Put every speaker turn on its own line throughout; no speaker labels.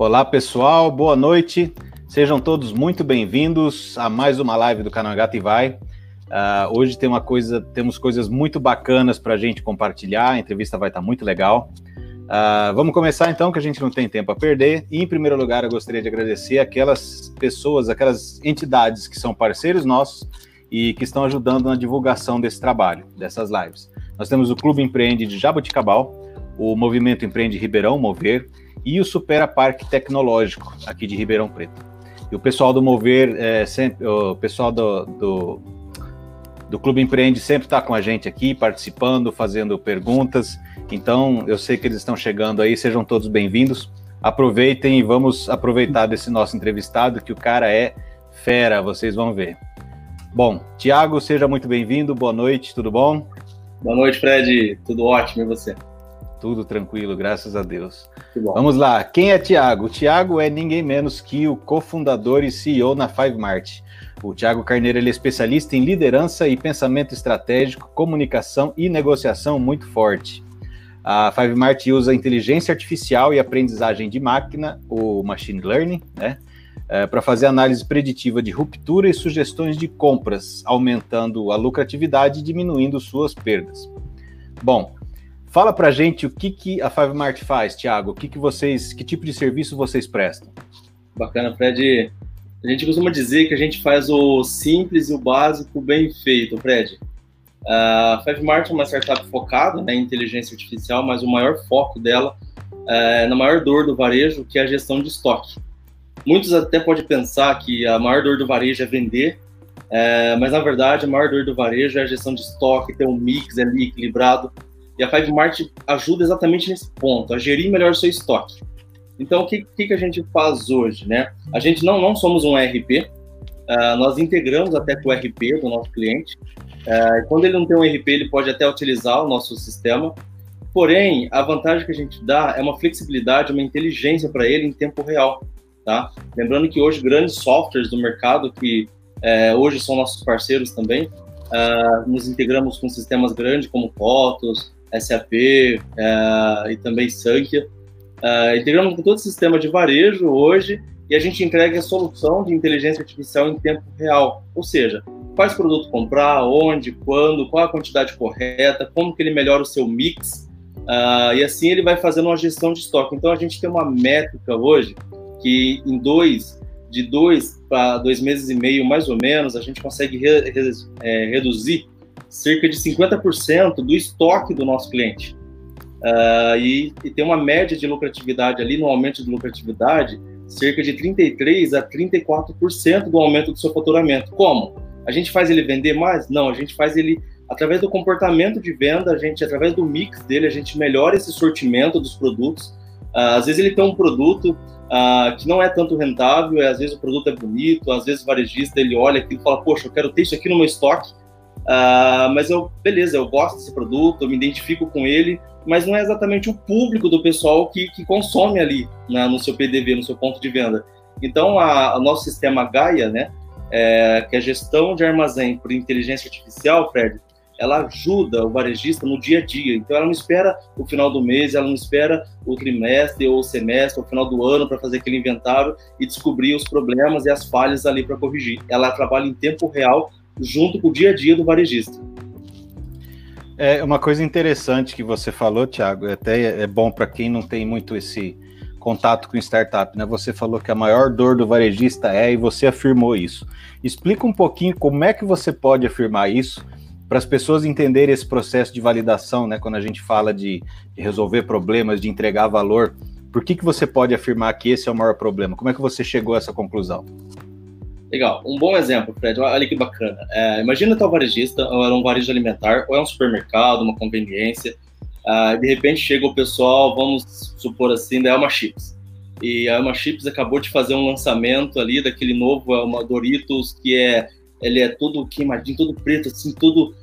Olá, pessoal, boa noite. Sejam todos muito bem-vindos a mais uma live do canal Gata e Vai. Uh, hoje tem uma coisa, temos coisas muito bacanas para a gente compartilhar. A entrevista vai estar tá muito legal. Uh, vamos começar então, que a gente não tem tempo a perder. E, em primeiro lugar, eu gostaria de agradecer aquelas pessoas, aquelas entidades que são parceiros nossos e que estão ajudando na divulgação desse trabalho, dessas lives. Nós temos o Clube Empreende de Jaboticabal, o Movimento Empreende Ribeirão Mover e o Supera Parque Tecnológico, aqui de Ribeirão Preto. E o pessoal do Mover, é, sempre, o pessoal do, do, do Clube Empreende sempre está com a gente aqui, participando, fazendo perguntas. Então, eu sei que eles estão chegando aí, sejam todos bem-vindos. Aproveitem e vamos aproveitar desse nosso entrevistado, que o cara é fera, vocês vão ver. Bom, Tiago, seja muito bem-vindo, boa noite, tudo bom?
Boa noite, Fred, tudo ótimo, e você?
Tudo tranquilo, graças a Deus. Vamos lá, quem é Tiago? O Tiago é ninguém menos que o cofundador e CEO na Five Mart. O Tiago Carneiro é especialista em liderança e pensamento estratégico, comunicação e negociação muito forte. A Five Mart usa inteligência artificial e aprendizagem de máquina, o machine learning, né, é, para fazer análise preditiva de ruptura e sugestões de compras, aumentando a lucratividade e diminuindo suas perdas. Bom, Fala pra gente o que, que a Five Mart faz, Thiago. O que, que vocês, que tipo de serviço vocês prestam?
Bacana, Fred. A gente costuma dizer que a gente faz o simples e o básico bem feito, Fred. A Five Mart é uma startup focada né, em inteligência artificial, mas o maior foco dela é na maior dor do varejo, que é a gestão de estoque. Muitos até podem pensar que a maior dor do varejo é vender, é, mas na verdade a maior dor do varejo é a gestão de estoque, ter um mix ali equilibrado e a Five Mart ajuda exatamente nesse ponto, a gerir melhor o seu estoque. Então, o que, que, a gente faz hoje? Né? A gente não, não somos um ERP, uh, ah, nós integramos até com o ERP do nosso cliente. Uh, quando ele não tem um ERP, ele pode até utilizar o nosso sistema. Porém, a vantagem que a gente dá é uma flexibilidade, uma inteligência para ele em tempo real. Tá? Lembrando que hoje grandes softwares do mercado, que é, hoje são nossos parceiros também, uh, nos integramos com sistemas grandes como Fotos, SAP é, e também Sankia. É, integramos com todo o sistema de varejo hoje e a gente entrega a solução de inteligência artificial em tempo real. Ou seja, quais produto comprar, onde, quando, qual a quantidade correta, como que ele melhora o seu mix, uh, e assim ele vai fazendo uma gestão de estoque. Então a gente tem uma métrica hoje que em dois, de dois para dois meses e meio, mais ou menos, a gente consegue re, re, é, reduzir cerca de 50% do estoque do nosso cliente. Uh, e, e, tem uma média de lucratividade ali, no aumento de lucratividade, cerca de 33% a 34% do aumento do seu faturamento. Como? A gente faz ele vender mais? Não, a gente faz ele através do comportamento de venda, a gente, através do mix dele, a gente melhora esse sortimento dos produtos. Uh, às vezes ele tem um produto uh, que não é tanto rentável, às vezes o produto é bonito, às vezes o varejista ele olha aqui e fala, poxa, eu quero ter isso aqui no meu estoque, Uh, mas eu, beleza, eu gosto desse produto, eu me identifico com ele, mas não é exatamente o público do pessoal que, que consome ali né, no seu PDV, no seu ponto de venda. Então, o nosso sistema Gaia, né, é, que é a gestão de armazém por inteligência artificial, Fred, ela ajuda o varejista no dia a dia. Então, ela não espera o final do mês, ela não espera o trimestre ou o semestre, ou o final do ano para fazer aquele inventário e descobrir os problemas e as falhas ali para corrigir. Ela trabalha em tempo real junto com o dia a dia do varejista.
É uma coisa interessante que você falou, Thiago, até é bom para quem não tem muito esse contato com startup, né? Você falou que a maior dor do varejista é e você afirmou isso. Explica um pouquinho como é que você pode afirmar isso para as pessoas entenderem esse processo de validação, né? Quando a gente fala de, de, resolver problemas, de entregar valor, por que, que você pode afirmar que esse é o maior problema? Como é que você chegou a essa conclusão?
Legal. Um bom exemplo, Fred. Olha que bacana. É, imagina tal varejista, ou é um varejo alimentar, ou é um supermercado, uma conveniência. Uh, de repente chega o pessoal, vamos supor assim, da Elma Chips. E a Elma Chips acabou de fazer um lançamento ali daquele novo Elma Doritos, que é ele é todo queimadinho, todo preto, assim, tudo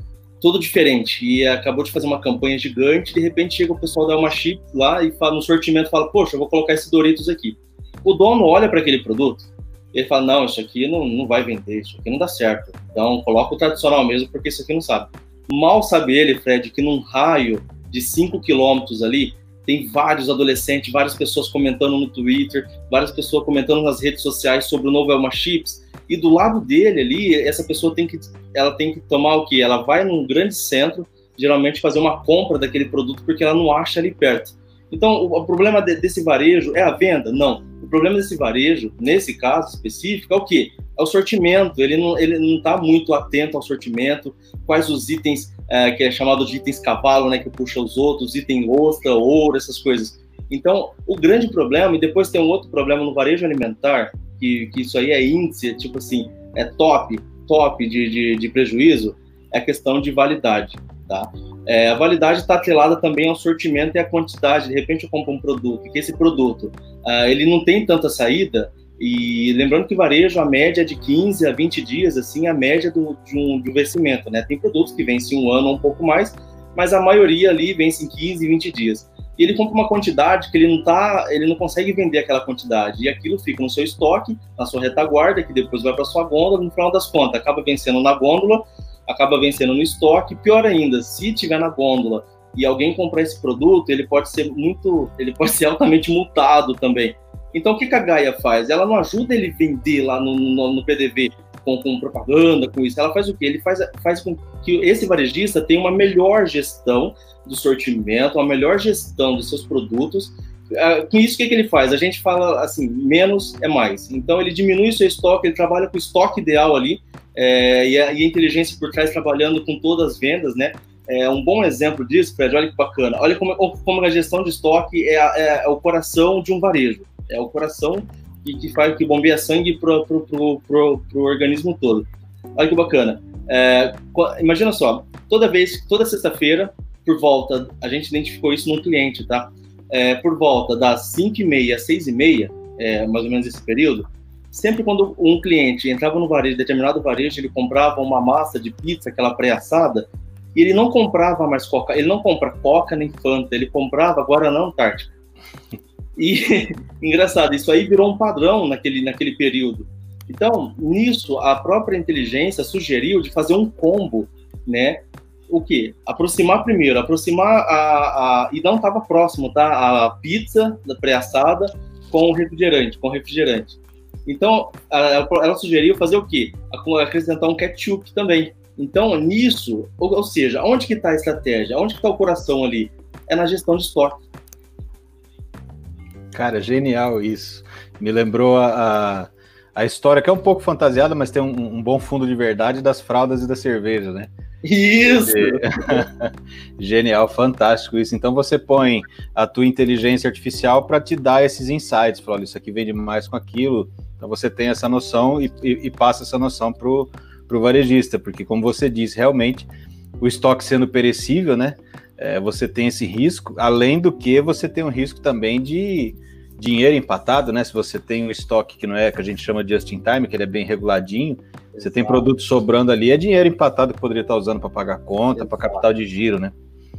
todo diferente. E acabou de fazer uma campanha gigante, de repente chega o pessoal da Elma Chips lá e fala, no sortimento fala, poxa, eu vou colocar esse Doritos aqui. O dono olha para aquele produto ele fala, não, isso aqui não, não vai vender, isso aqui não dá certo. Então, coloca o tradicional mesmo, porque isso aqui não sabe. Mal sabe ele, Fred, que num raio de 5 quilômetros ali, tem vários adolescentes, várias pessoas comentando no Twitter, várias pessoas comentando nas redes sociais sobre o novo Elma Chips, e do lado dele ali, essa pessoa tem que, ela tem que tomar o que? Ela vai num grande centro, geralmente fazer uma compra daquele produto porque ela não acha ali perto. Então, o, o problema de, desse varejo é a venda? Não. O problema desse varejo, nesse caso específico, é o quê? É o sortimento. Ele não ele não está muito atento ao sortimento, quais os itens é, que é chamado de itens cavalo, né, que puxa os outros, item ostra, ouro, essas coisas. Então, o grande problema, e depois tem um outro problema no varejo alimentar, que, que isso aí é índice, tipo assim, é top, top de, de, de prejuízo, é a questão de validade, tá? É, a validade está atrelada também ao sortimento e à quantidade. De repente eu compro um produto, que esse produto uh, ele não tem tanta saída, e lembrando que varejo, a média é de 15 a 20 dias, assim, a média do, de, um, de um vencimento, né? Tem produtos que vencem um ano ou um pouco mais, mas a maioria ali vence em 15, 20 dias. E ele compra uma quantidade que ele não tá, ele não consegue vender aquela quantidade, e aquilo fica no seu estoque, na sua retaguarda, que depois vai para sua gôndola, no final das contas, acaba vencendo na gôndola, acaba vencendo no estoque, pior ainda, se tiver na gôndola e alguém comprar esse produto, ele pode ser muito, ele pode ser altamente multado também. Então, o que, a Gaia faz? Ela não ajuda ele vender lá no, no, no PDV com, com, propaganda, com isso. Ela faz o quê? Ele faz, faz com que esse varejista tenha uma melhor gestão do sortimento, uma melhor gestão dos seus produtos. Uh, com isso, o que, que ele faz? A gente fala assim, menos é mais. Então, ele diminui o seu estoque, ele trabalha com o estoque ideal ali, é, e, a, e, a, inteligência por trás trabalhando com todas as vendas, né? É um bom exemplo disso, Fred, olha que bacana. Olha como, como a gestão de estoque é, é, é o coração de um varejo é o coração que, que faz que bombeia sangue pro, pro organismo todo. Olha que bacana. É, imagina só, toda vez, toda sexta-feira, por volta, a gente identificou isso num cliente, tá? É, por volta das 5 e meia, 6 e meia, é, mais ou menos esse período, sempre quando um cliente entrava no varejo, determinado varejo, ele comprava uma massa de pizza, aquela pré-assada, e ele não comprava mais coca, ele não compra coca nem fanta, ele comprava Guaraná Antártica. E engraçado, isso aí virou um padrão naquele, naquele período. Então, nisso, a própria inteligência sugeriu de fazer um combo, né? O que? Aproximar primeiro, aproximar a. a e não estava próximo, tá? A pizza da pré-assada com refrigerante, com refrigerante. Então, ela, ela sugeriu fazer o quê? Acrescentar um ketchup também. Então, nisso, ou, ou seja, onde que está a estratégia? Onde que está o coração ali? É na gestão de estoque.
Cara, genial isso. Me lembrou a, a, história, que é um pouco fantasiada, mas tem um, um, bom fundo de verdade das fraldas e da cerveja, né?
Isso!
genial, fantástico isso. Então você põe a tua inteligência artificial para te dar esses insights. Fala, isso aqui vende mais com aquilo. Então você tem essa noção e, e, e passa essa noção para o varejista, porque como você disse, realmente o estoque sendo perecível, né? É, você tem esse risco, além do que você tem um risco também de dinheiro empatado, né? Se você tem um estoque que não é que a gente chama de just in time, que ele é bem reguladinho, Exato. você tem produto sobrando ali, é dinheiro empatado que poderia estar usando para pagar conta, para capital de giro, né?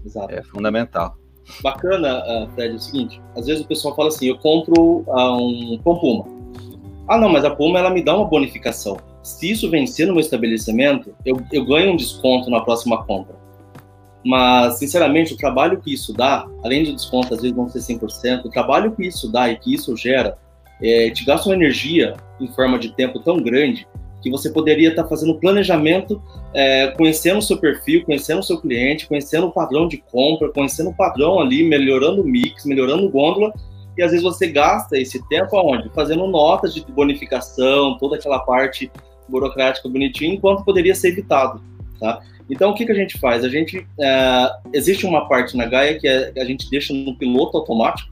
Exato. É fundamental.
Bacana, uh, Fred, é o seguinte: às vezes o pessoal fala assim, eu compro uh, um com Puma. Ah, não, mas a Puma ela me dá uma bonificação. Se isso vencer no meu estabelecimento, eu, eu ganho um desconto na próxima compra. Mas, sinceramente, o trabalho que isso dá, além do desconto às vezes não ser 100%, o trabalho que isso dá e que isso gera, é, te gasta uma energia em forma de tempo tão grande que você poderia estar fazendo planejamento, é, conhecendo o seu perfil, conhecendo o seu cliente, conhecendo o padrão de compra, conhecendo o padrão ali, melhorando o mix, melhorando o gôndola, e às vezes você gasta esse tempo aonde? Fazendo notas de bonificação, toda aquela parte burocrática bonitinha, enquanto poderia ser evitado, tá? Então, o que, que a gente faz? A gente é, existe uma parte na Gaia que é, a gente deixa no piloto automático,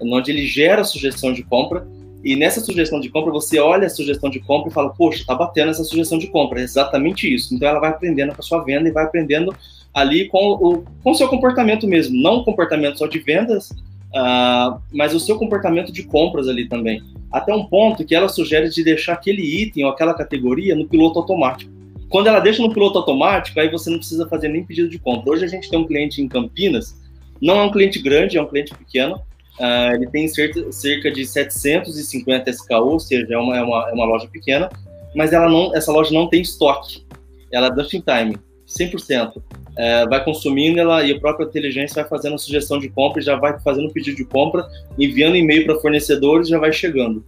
onde ele gera sugestão de compra e nessa sugestão de compra você olha a sugestão de compra e fala, poxa, tá batendo essa sugestão de compra, é exatamente isso. Então, ela vai aprendendo com a sua venda e vai aprendendo ali com o com seu comportamento mesmo, não o comportamento só de vendas, uh, mas o seu comportamento de compras ali também. Até um ponto que ela sugere de deixar aquele item ou aquela categoria no piloto automático. Quando ela deixa no piloto automático, aí você não precisa fazer nem pedido de compra. Hoje a gente tem um cliente em Campinas, não é um cliente grande, é um cliente pequeno. Uh, ele tem cerca, de 750 SKU, ou seja, é uma, é uma, é uma loja pequena, mas ela não, essa loja não tem estoque. Ela é just in time. 100%. É, vai consumindo ela e a própria inteligência vai fazendo a sugestão de compra já vai fazendo o pedido de compra, enviando e-mail para fornecedores já vai chegando.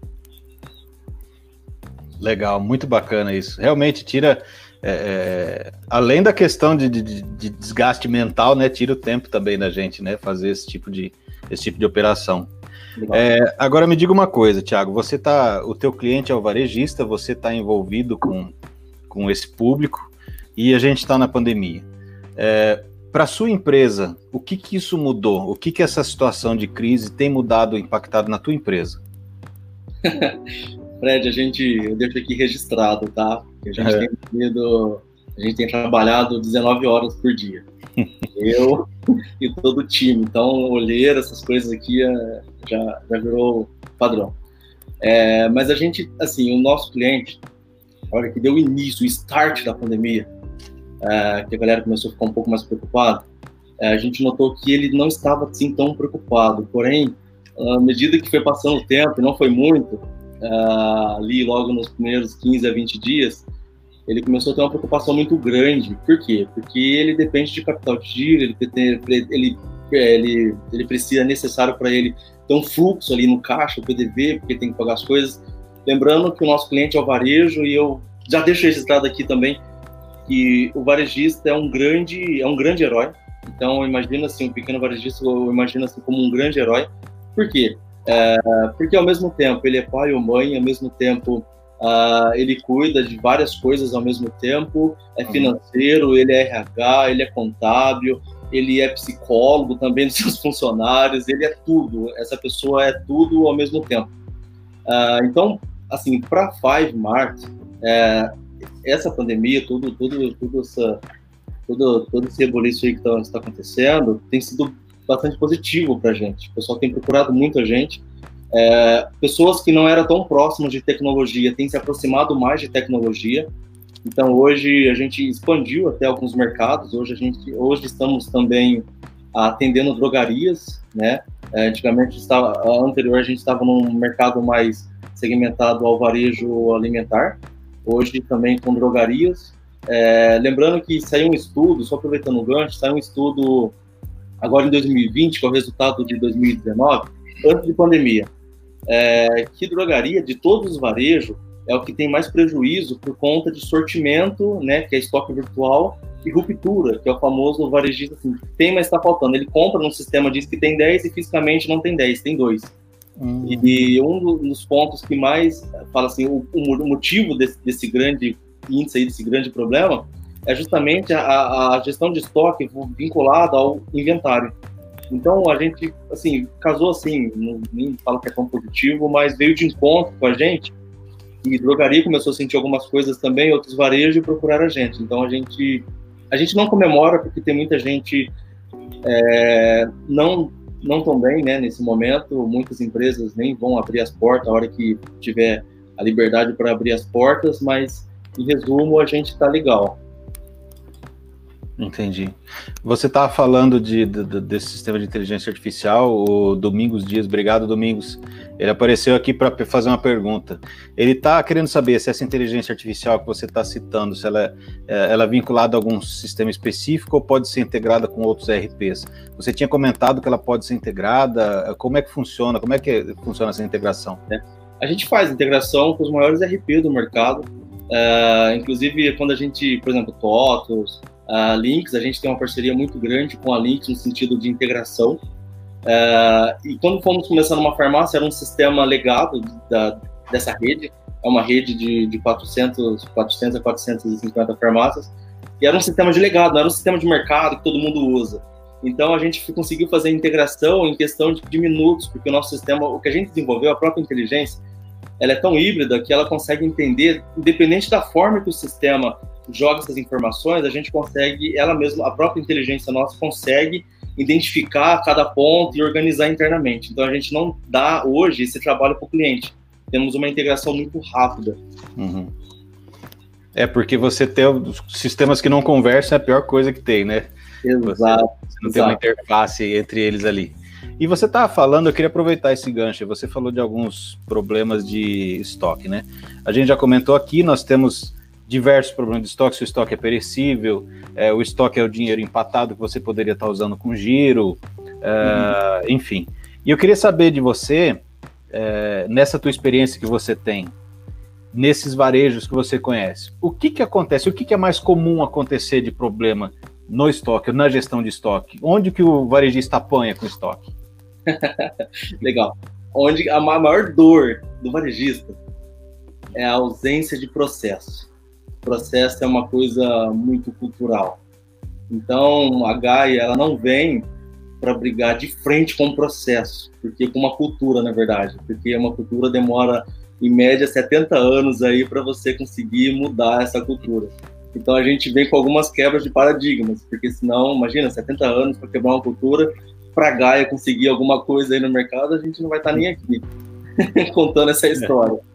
Legal, muito bacana isso. Realmente tira, é, é, além da questão de, de, de, desgaste mental, né, tira o tempo também da gente, né, fazer esse tipo de, esse tipo de operação. É, agora me diga uma coisa, Thiago, você tá, o teu cliente é o varejista, você está envolvido com, com esse público e a gente está na pandemia. É, Para sua empresa, o que que isso mudou? O que que essa situação de crise tem mudado, impactado na tua empresa?
Fred, a gente, eu deixo aqui registrado, tá? A gente, é. tem, tido, a gente tem trabalhado 19 horas por dia. eu e todo o time. Então, olheira, essas coisas aqui é, já, já virou padrão. É, mas a gente, assim, o nosso cliente, a hora que deu o início, o start da pandemia, é, que a galera começou a ficar um pouco mais preocupada, é, a gente notou que ele não estava assim tão preocupado. Porém, à medida que foi passando o tempo, não foi muito, é, ali logo nos primeiros 15 a 20 dias, ele começou a ter uma preocupação muito grande. Por quê? Porque ele depende de capital de giro, ele, ele, ele, ele precisa, é necessário para ele ter um fluxo ali no caixa, o PDV, porque tem que pagar as coisas. Lembrando que o nosso cliente é o varejo e eu já deixo registrado aqui também que o varejista é um grande é um grande herói. Então imagina assim, um pequeno varejista, eu imagino assim como um grande herói. Por quê? É, porque ao mesmo tempo ele é pai ou mãe, ao mesmo tempo Uh, ele cuida de várias coisas ao mesmo tempo, é uhum. financeiro, ele é RH, ele é contábil, ele é psicólogo também dos seus funcionários, ele é tudo, essa pessoa é tudo ao mesmo tempo. Uh, então, assim, para Five Mart, é, essa pandemia, tudo, tudo, tudo essa, tudo, todo esse rebuliço aí que está tá acontecendo, tem sido bastante positivo para a gente. O pessoal tem procurado muito a gente, é, pessoas que não eram tão próximas de tecnologia têm se aproximado mais de tecnologia. Então hoje a gente expandiu até alguns mercados. Hoje a gente, hoje estamos também atendendo drogarias, né? É, antigamente estava, anterior a gente estava num mercado mais segmentado ao varejo alimentar. Hoje também com drogarias. É, lembrando que saiu um estudo, só aproveitando o gancho, saiu um estudo agora em 2020, que é o resultado de 2019, antes de pandemia é, que drogaria de todos os varejos é o que tem mais prejuízo por conta de sortimento, né, que é estoque virtual, e ruptura, que é o famoso varejista assim, tem, mas está faltando. Ele compra num sistema, diz que tem 10 e fisicamente não tem 10, tem 2. Hum. E um dos pontos que mais fala assim, o, o motivo desse, desse, grande índice aí, desse grande problema, é justamente a, a gestão de estoque vinculada ao inventário. Então a gente, assim, casou assim, não, falo que é tão positivo, mas veio de encontro com a gente. E drogaria começou a sentir algumas coisas também, outros varejos e procuraram a gente. Então a gente, a gente não comemora porque tem muita gente é, não não tão bem, né? Nesse momento, muitas empresas nem vão abrir as portas a hora que tiver a liberdade para abrir as portas, mas em resumo a gente está legal.
Entendi. Você estava falando de, de, desse sistema de inteligência artificial, o Domingos Dias, obrigado Domingos. Ele apareceu aqui para fazer uma pergunta. Ele está querendo saber se essa inteligência artificial que você está citando, se ela é, ela é vinculada a algum sistema específico ou pode ser integrada com outros RPs. Você tinha comentado que ela pode ser integrada. Como é que funciona? Como é que funciona essa integração?
É. A gente faz integração com os maiores RP do mercado. Uh, inclusive, quando a gente, por exemplo, TOTOS, a Lynx, a gente tem uma parceria muito grande com a Lynx no sentido de integração. Uh, e quando fomos começar numa farmácia, era um sistema legado da, dessa rede, é uma rede de, de 400, 400 a 450 farmácias, e era um sistema de legado, não era um sistema de mercado que todo mundo usa. Então a gente conseguiu fazer a integração em questão de minutos, porque o nosso sistema, o que a gente desenvolveu, a própria inteligência, ela é tão híbrida que ela consegue entender, independente da forma que o sistema joga essas informações, a gente consegue, ela mesma, a própria inteligência nossa consegue identificar cada ponto e organizar internamente. Então a gente não dá hoje esse trabalho para o cliente. Temos uma integração muito rápida.
Uhum. É porque você ter sistemas que não conversam é a pior coisa que tem, né?
Exato.
Você, você não tem uma interface entre eles ali. E você estava falando, eu queria aproveitar esse gancho. Você falou de alguns problemas de estoque, né? A gente já comentou aqui, nós temos diversos problemas de estoque, se o estoque é perecível, é, o estoque é o dinheiro empatado que você poderia estar usando com giro, é, uhum. enfim. E eu queria saber de você, é, nessa tua experiência que você tem, nesses varejos que você conhece, o que, que acontece, o que, que é mais comum acontecer de problema no estoque, na gestão de estoque? Onde que o varejista apanha com estoque?
Legal. Onde a maior dor do varejista é a ausência de processo. Processo é uma coisa muito cultural. Então, a Gaia, ela não vem para brigar de frente com o processo, porque com uma cultura, na verdade, porque uma cultura demora em média 70 anos aí para você conseguir mudar essa cultura. Então a gente vem com algumas quebras de paradigmas, porque senão, imagina, 70 anos para quebrar uma cultura, para Gaia conseguir alguma coisa aí no mercado, a gente não vai estar tá nem aqui contando essa história. É,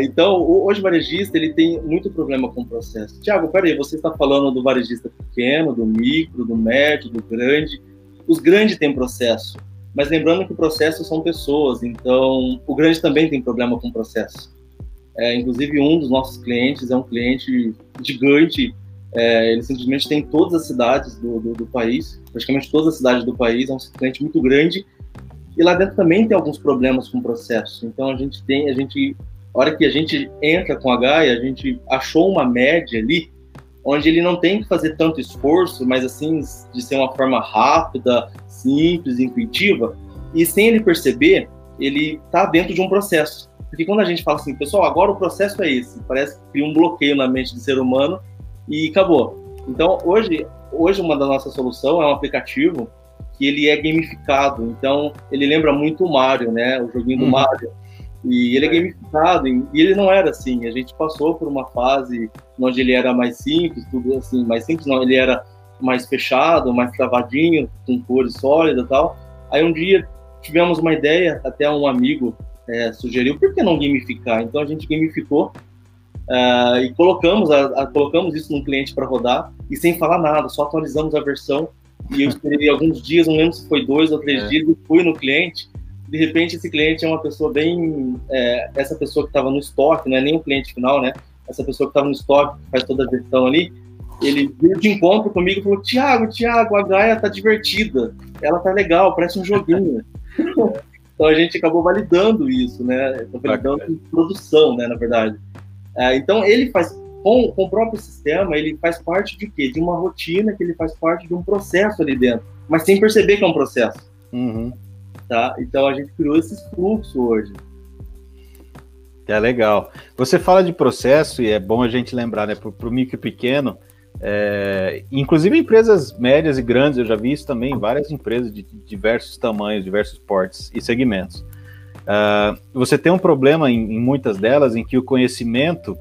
então, hoje o varejista ele tem muito problema com o processo. Tiago, peraí, você está falando do varejista pequeno, do micro, do médio, do grande. Os grandes têm processo, mas lembrando que o processo são pessoas, então o grande também tem problema com o processo. É, inclusive, um dos nossos clientes é um cliente gigante, é, ele simplesmente tem todas as cidades do, do, do, país, praticamente todas as cidades do país, é um cliente muito grande, e lá dentro também tem alguns problemas com o processo. Então, a gente tem, a gente, a hora que a gente entra com a Gaia, a gente achou uma média ali, onde ele não tem que fazer tanto esforço, mas assim, de ser uma forma rápida, simples, intuitiva, e sem ele perceber, ele está dentro de um processo. Porque quando a gente fala assim, pessoal, agora o processo é esse, parece que cria um bloqueio na mente do ser humano e acabou. Então, hoje, hoje uma da nossas soluções é um aplicativo que ele é gamificado. Então, ele lembra muito o Mario, né? O joguinho do uhum. Mario. E ele é gamificado, e ele não era assim. A gente passou por uma fase onde ele era mais simples, tudo assim, mais simples não, ele era mais fechado, mais travadinho, com cores sólidas e tal. Aí um dia tivemos uma ideia, até um amigo é, sugeriu, por que não gamificar? Então a gente gamificou uh, e colocamos, a, a, colocamos isso num cliente para rodar e sem falar nada, só atualizamos a versão e eu esperei alguns dias, não lembro se foi dois ou três é. dias, e fui no cliente. De repente, esse cliente é uma pessoa bem. É, essa pessoa que estava no estoque, não é nem o cliente final, né? Essa pessoa que estava no estoque, que faz toda a gestão ali, ele veio de encontro comigo e falou: Tiago, Tiago, a Gaia tá divertida, ela tá legal, parece um joguinho. Então a gente acabou validando isso, né? Validando em produção, né? Na verdade. É, então ele faz com, com o próprio sistema, ele faz parte de quê? De uma rotina que ele faz parte de um processo ali dentro, mas sem perceber que é um processo.
Uhum.
Tá? Então a gente criou esse fluxo hoje.
É legal. Você fala de processo e é bom a gente lembrar, né? Para o micro e pequeno, é, inclusive empresas médias e grandes, eu já vi isso também várias empresas de diversos tamanhos, diversos portes e segmentos. Uh, você tem um problema em, em, muitas delas em que o conhecimento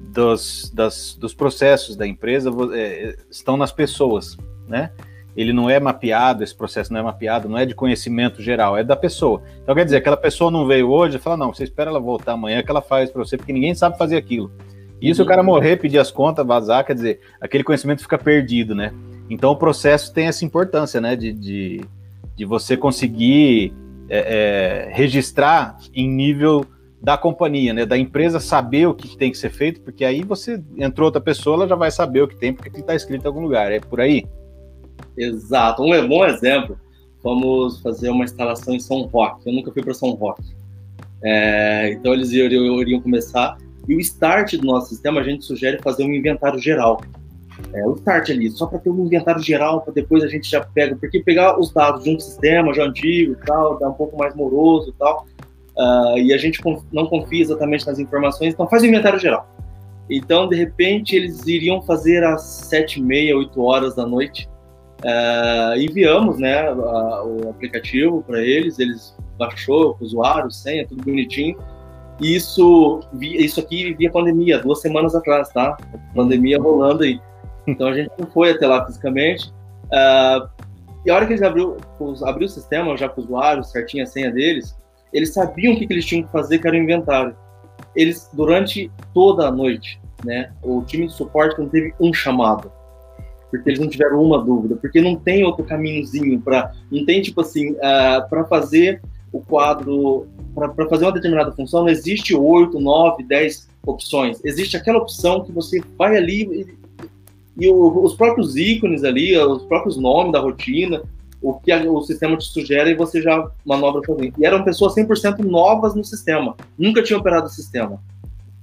dos, das, dos processos da empresa é, estão nas pessoas, né? Ele não é mapeado, esse processo não é mapeado, não é de conhecimento geral, é da pessoa. Então quer dizer, aquela pessoa não veio hoje e fala, não, você espera ela voltar amanhã que ela faz para você, porque ninguém sabe fazer aquilo. E se o cara morrer, pedir as contas, vazar, quer dizer, aquele conhecimento fica perdido, né? Então o processo tem essa importância, né? De, de, de você conseguir é, é, registrar em nível da companhia, né? Da empresa saber o que tem que ser feito, porque aí você entrou outra pessoa, ela já vai saber o que tem, porque está escrito em algum lugar. É por aí?
Exato. Um bom exemplo. Vamos fazer uma instalação em São Roque. Eu nunca fui para São Roque. É, então eles iriam, iriam começar e o start do nosso sistema, a gente sugere fazer um inventário geral. É, o start ali, só para ter um inventário geral, para depois a gente já pega, porque pegar os dados de um sistema já antigo e tal, dá um pouco mais moroso e tal, uh, e a gente não confia exatamente nas informações, então faz o inventário geral. Então, de repente, eles iriam fazer às sete e meia, oito horas da noite. Uh, enviamos né, a, o aplicativo para eles, eles baixou, usuário, senha, tudo bonitinho. Isso, isso aqui via pandemia, duas semanas atrás, tá? Pandemia rolando aí. Então a gente não foi até lá fisicamente. Uh, e a hora que eles abriu, abriu o sistema, já com o usuário, certinho a senha deles, eles sabiam o que, que eles tinham que fazer, que era o inventário. Eles, durante toda a noite, né, o time de suporte não teve um chamado, porque eles não tiveram uma dúvida, porque não tem outro caminhozinho para, não tem tipo assim, uh, ah, para fazer o quadro para fazer uma determinada função, não existe 8, 9, 10 opções. Existe aquela opção que você vai ali e, e o, os próprios ícones ali, os próprios nomes da rotina, o que a, o sistema te sugere e você já manobra sozinho. E eram pessoas 100% novas no sistema, nunca tinham operado o sistema.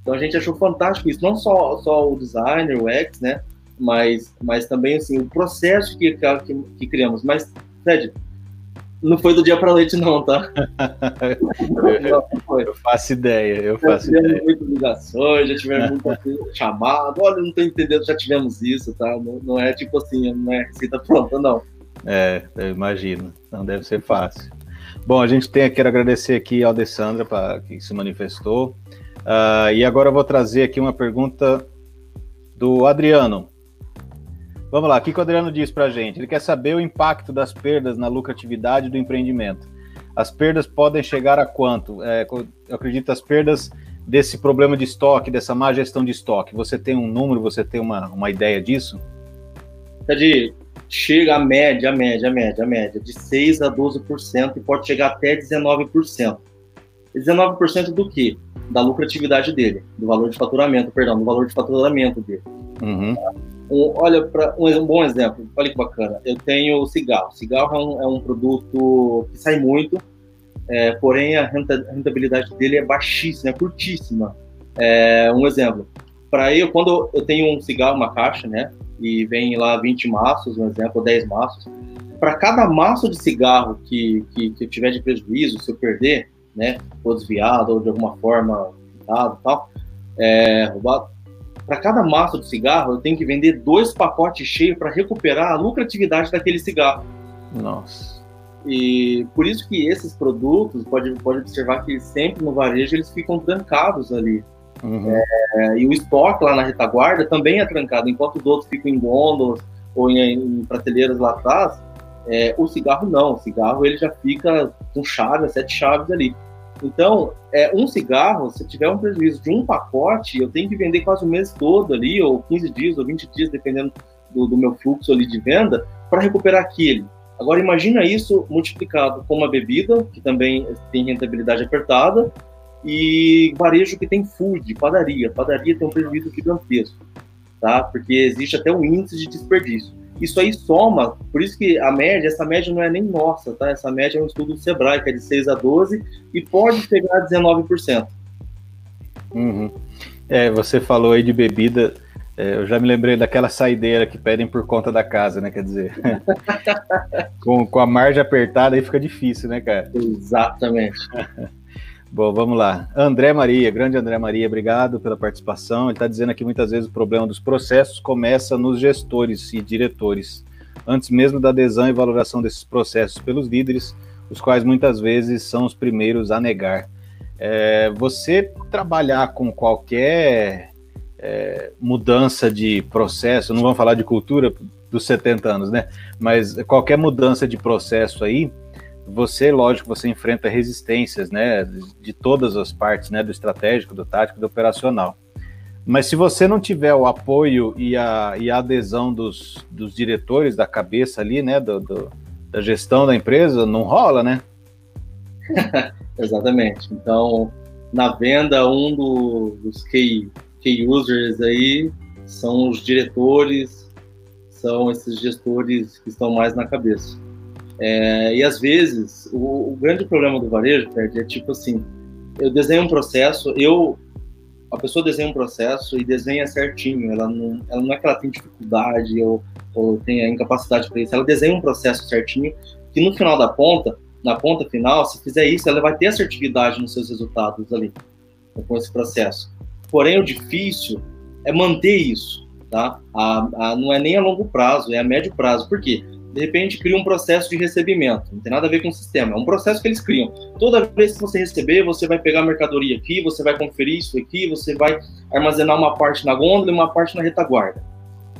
Então a gente achou fantástico isso, não só, só o designer, o X, né, mas, mas também assim, o processo que, que, que criamos. Mas, Fred, não foi do dia para noite, não, tá?
eu, eu, faço ideia, eu já faço
tivemos muitas ligações, já tivemos muito chamado, olha, não tô entendendo, já tivemos isso, tá? Não, não é tipo assim, não é receita pronta, não.
É, eu imagino, não deve ser fácil. Bom, a gente tem, quero agradecer aqui a Alessandra pra, que se manifestou. Uh, e agora eu vou trazer aqui uma pergunta do Adriano. Vamos lá, o que, que o Adriano diz para a gente? Ele quer saber o impacto das perdas na lucratividade do empreendimento. As perdas podem chegar a quanto? É, eu acredito as perdas desse problema de estoque, dessa má gestão de estoque. Você tem um número, você tem uma, uma ideia disso?
Chega a média, a média, a média, a média, de 6 a 12% e pode chegar até 19%. 19% do quê? Da lucratividade dele, do valor de faturamento, perdão, do valor de faturamento dele. Uhum. Um, olha, para um, um, bom exemplo, olha que bacana. Eu tenho cigarro. Cigarro é um, é um produto que sai muito, é, porém a rentabilidade dele é baixíssima, é curtíssima. É, um exemplo, para eu, quando eu tenho um cigarro, uma caixa, né, e vem lá 20 maços, um exemplo, 10 maços, para cada maço de cigarro que, que, que, eu tiver de prejuízo, se eu perder, né, ou desviado, ou de alguma forma, dado, tal, é, roubado, para cada maço de cigarro, eu tenho que vender dois pacotes cheios para recuperar a lucratividade daquele cigarro.
Nossa.
E por isso que esses produtos, pode, pode observar que sempre no varejo eles ficam trancados ali. Uhum. É, e o estoque lá na retaguarda também é trancado, enquanto os outros ficam em gôndolas ou em, em prateleiras lá atrás, é, o cigarro não, o cigarro ele já fica com chaves, sete chaves ali. Então, é, um cigarro, se tiver um prejuízo de um pacote, eu tenho que vender quase o mês todo ali, ou 15 dias, ou 20 dias, dependendo do, do meu fluxo ali de venda, para recuperar aquele. Agora, imagina isso multiplicado com uma bebida, que também tem rentabilidade apertada, e varejo que tem food, padaria. Padaria tem um prejuízo gigantesco, tá? Porque existe até um índice de desperdício. Isso aí soma, por isso que a média, essa média não é nem nossa, tá? Essa média é um estudo do Sebrae, que é de 6 a 12 e pode chegar a 19%.
Uhum. É, você falou aí de bebida, é, eu já me lembrei daquela saideira que pedem por conta da casa, né? Quer dizer, com, com a margem apertada aí fica difícil, né, cara?
Exatamente.
Bom, vamos lá. André Maria, grande André Maria, obrigado pela participação. Ele está dizendo aqui muitas vezes o problema dos processos começa nos gestores e diretores, antes mesmo da adesão e valoração desses processos pelos líderes, os quais muitas vezes são os primeiros a negar. É, você trabalhar com qualquer é, mudança de processo, não vamos falar de cultura dos 70 anos, né? Mas qualquer mudança de processo aí, você, lógico, você enfrenta resistências, né, de todas as partes, né, do estratégico, do tático, do operacional. Mas se você não tiver o apoio e a, e a adesão dos, dos diretores da cabeça ali, né, do, do da gestão da empresa, não rola, né?
Exatamente. Então, na venda, um do, dos key, key users aí são os diretores, são esses gestores que estão mais na cabeça. É, e às vezes, o, o, grande problema do varejo, Fred, é tipo assim: eu desenho um processo, eu. A pessoa desenha um processo e desenha certinho, ela não, ela não é que ela tem dificuldade ou, ou tenha incapacidade para isso, ela desenha um processo certinho que no final da ponta, na ponta final, se fizer isso, ela vai ter assertividade nos seus resultados ali, com esse processo. Porém, o difícil é manter isso, tá? A, a, não é nem a longo prazo, é a médio prazo. Por quê? De repente cria um processo de recebimento. Não tem nada a ver com o sistema, é um processo que eles criam. Toda vez que você receber, você vai pegar a mercadoria aqui, você vai conferir isso aqui, você vai armazenar uma parte na gôndola e uma parte na retaguarda.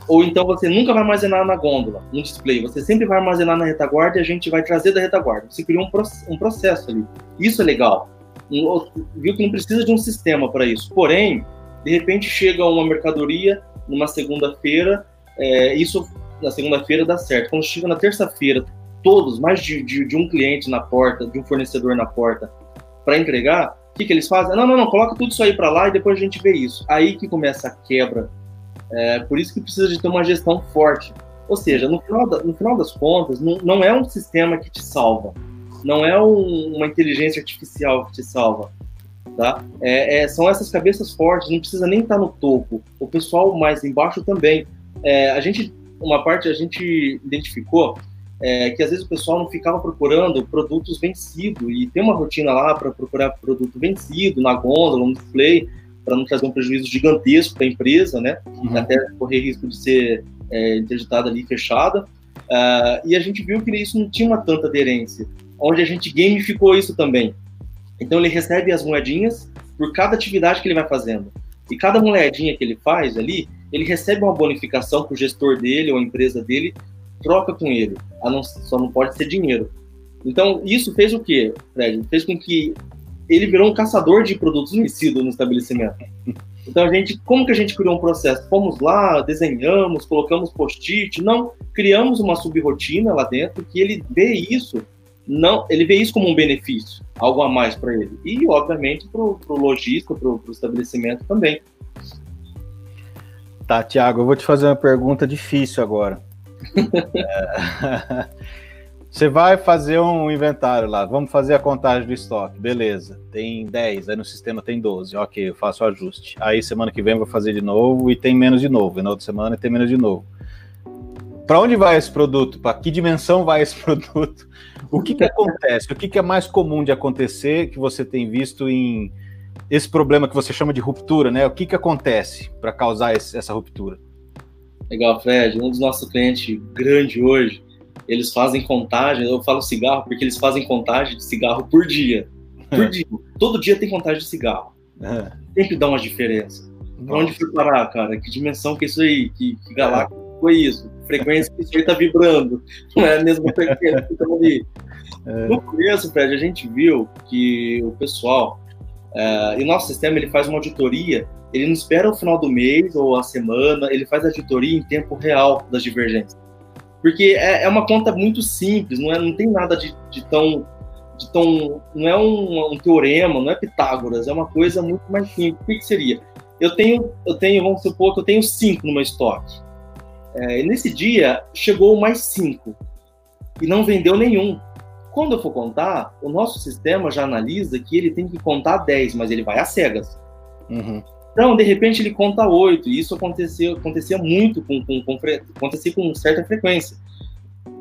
Ou então você nunca vai armazenar na gôndola, no display, você sempre vai armazenar na retaguarda e a gente vai trazer da retaguarda. Você criou um, um processo ali. Isso é legal. Viu que não precisa de um sistema para isso. Porém, de repente chega uma mercadoria numa segunda-feira, é, isso na segunda-feira dá certo. Quando chega na terça-feira, todos, mais de, de, de, um cliente na porta, de um fornecedor na porta, para entregar, que, que eles fazem? Não, não, não, coloca tudo isso aí para lá e depois a gente vê isso. Aí que começa a quebra. É, por isso que precisa de ter uma gestão forte. Ou seja, no final, da, no final das contas, não, não, é um sistema que te salva. Não é um, uma inteligência artificial que te salva. Tá? É, é, são essas cabeças fortes, não precisa nem estar no topo. O pessoal mais embaixo também. É, a gente, uma parte a gente identificou é, que às vezes o pessoal não ficava procurando produtos vencidos e tem uma rotina lá para procurar produto vencido na gôndola, no display, para não trazer um prejuízo gigantesco para a empresa, né? Uhum. Até correr risco de ser é, interditada ali fechada. Uh, e a gente viu que isso não tinha uma tanta aderência, onde a gente gamificou isso também. Então ele recebe as moedinhas por cada atividade que ele vai fazendo. E cada moedinha que ele faz ali, ele recebe uma bonificação para o gestor dele ou a empresa dele troca com ele. Não, só não pode ser dinheiro. Então, isso fez o quê, Fred? Fez com que ele virou um caçador de produtos vencidos no estabelecimento. Então, a gente, como que a gente criou um processo? Fomos lá, desenhamos, colocamos post-it, não, criamos uma subrotina lá dentro que ele vê isso, não, ele vê isso como um benefício, algo a mais para ele. E, obviamente, para o lojista, para o estabelecimento também.
Tá, Tiago, eu vou te fazer uma pergunta difícil agora. é... Você vai fazer um inventário lá, vamos fazer a contagem do estoque, beleza. Tem 10, aí no sistema tem 12, ok, eu faço o ajuste. Aí semana que vem eu vou fazer de novo e tem menos de novo, e na outra semana tem menos de novo. Para onde vai esse produto? Para que dimensão vai esse produto? O que, que acontece? O que, que é mais comum de acontecer que você tem visto em esse problema que você chama de ruptura, né? O que, que acontece para causar esse, essa ruptura?
Legal, Fred. Um dos nossos clientes grande hoje, eles fazem contagem, eu falo cigarro porque eles fazem contagem de cigarro por dia. Por é. dia. Todo dia tem contagem de cigarro. É. Sempre dá uma diferença. Pra onde foi parar, cara? Que dimensão que é isso aí? Que, que galáxia é. foi isso? Frequência que isso aí tá vibrando. Não é a mesma frequência que estamos ali. É. No começo, Fred, a gente viu que o pessoal, é, e o nosso sistema ele faz uma auditoria ele não espera o final do mês ou a semana, ele faz a auditoria em tempo real das divergências. Porque é, é uma conta muito simples, não, é, não tem nada de, de tão. De tão não é um, um, teorema, não é Pitágoras, é uma coisa muito mais simples. O que, que seria? Eu tenho, eu tenho, vamos supor que eu tenho cinco no meu estoque. É, e nesse dia chegou mais cinco e não vendeu nenhum. Quando eu for contar, o nosso sistema já analisa que ele tem que contar 10, mas ele vai às cegas. Uhum. Então, de repente, ele conta oito, e isso acontecia, acontecia muito, com, com, com, acontecia com certa frequência.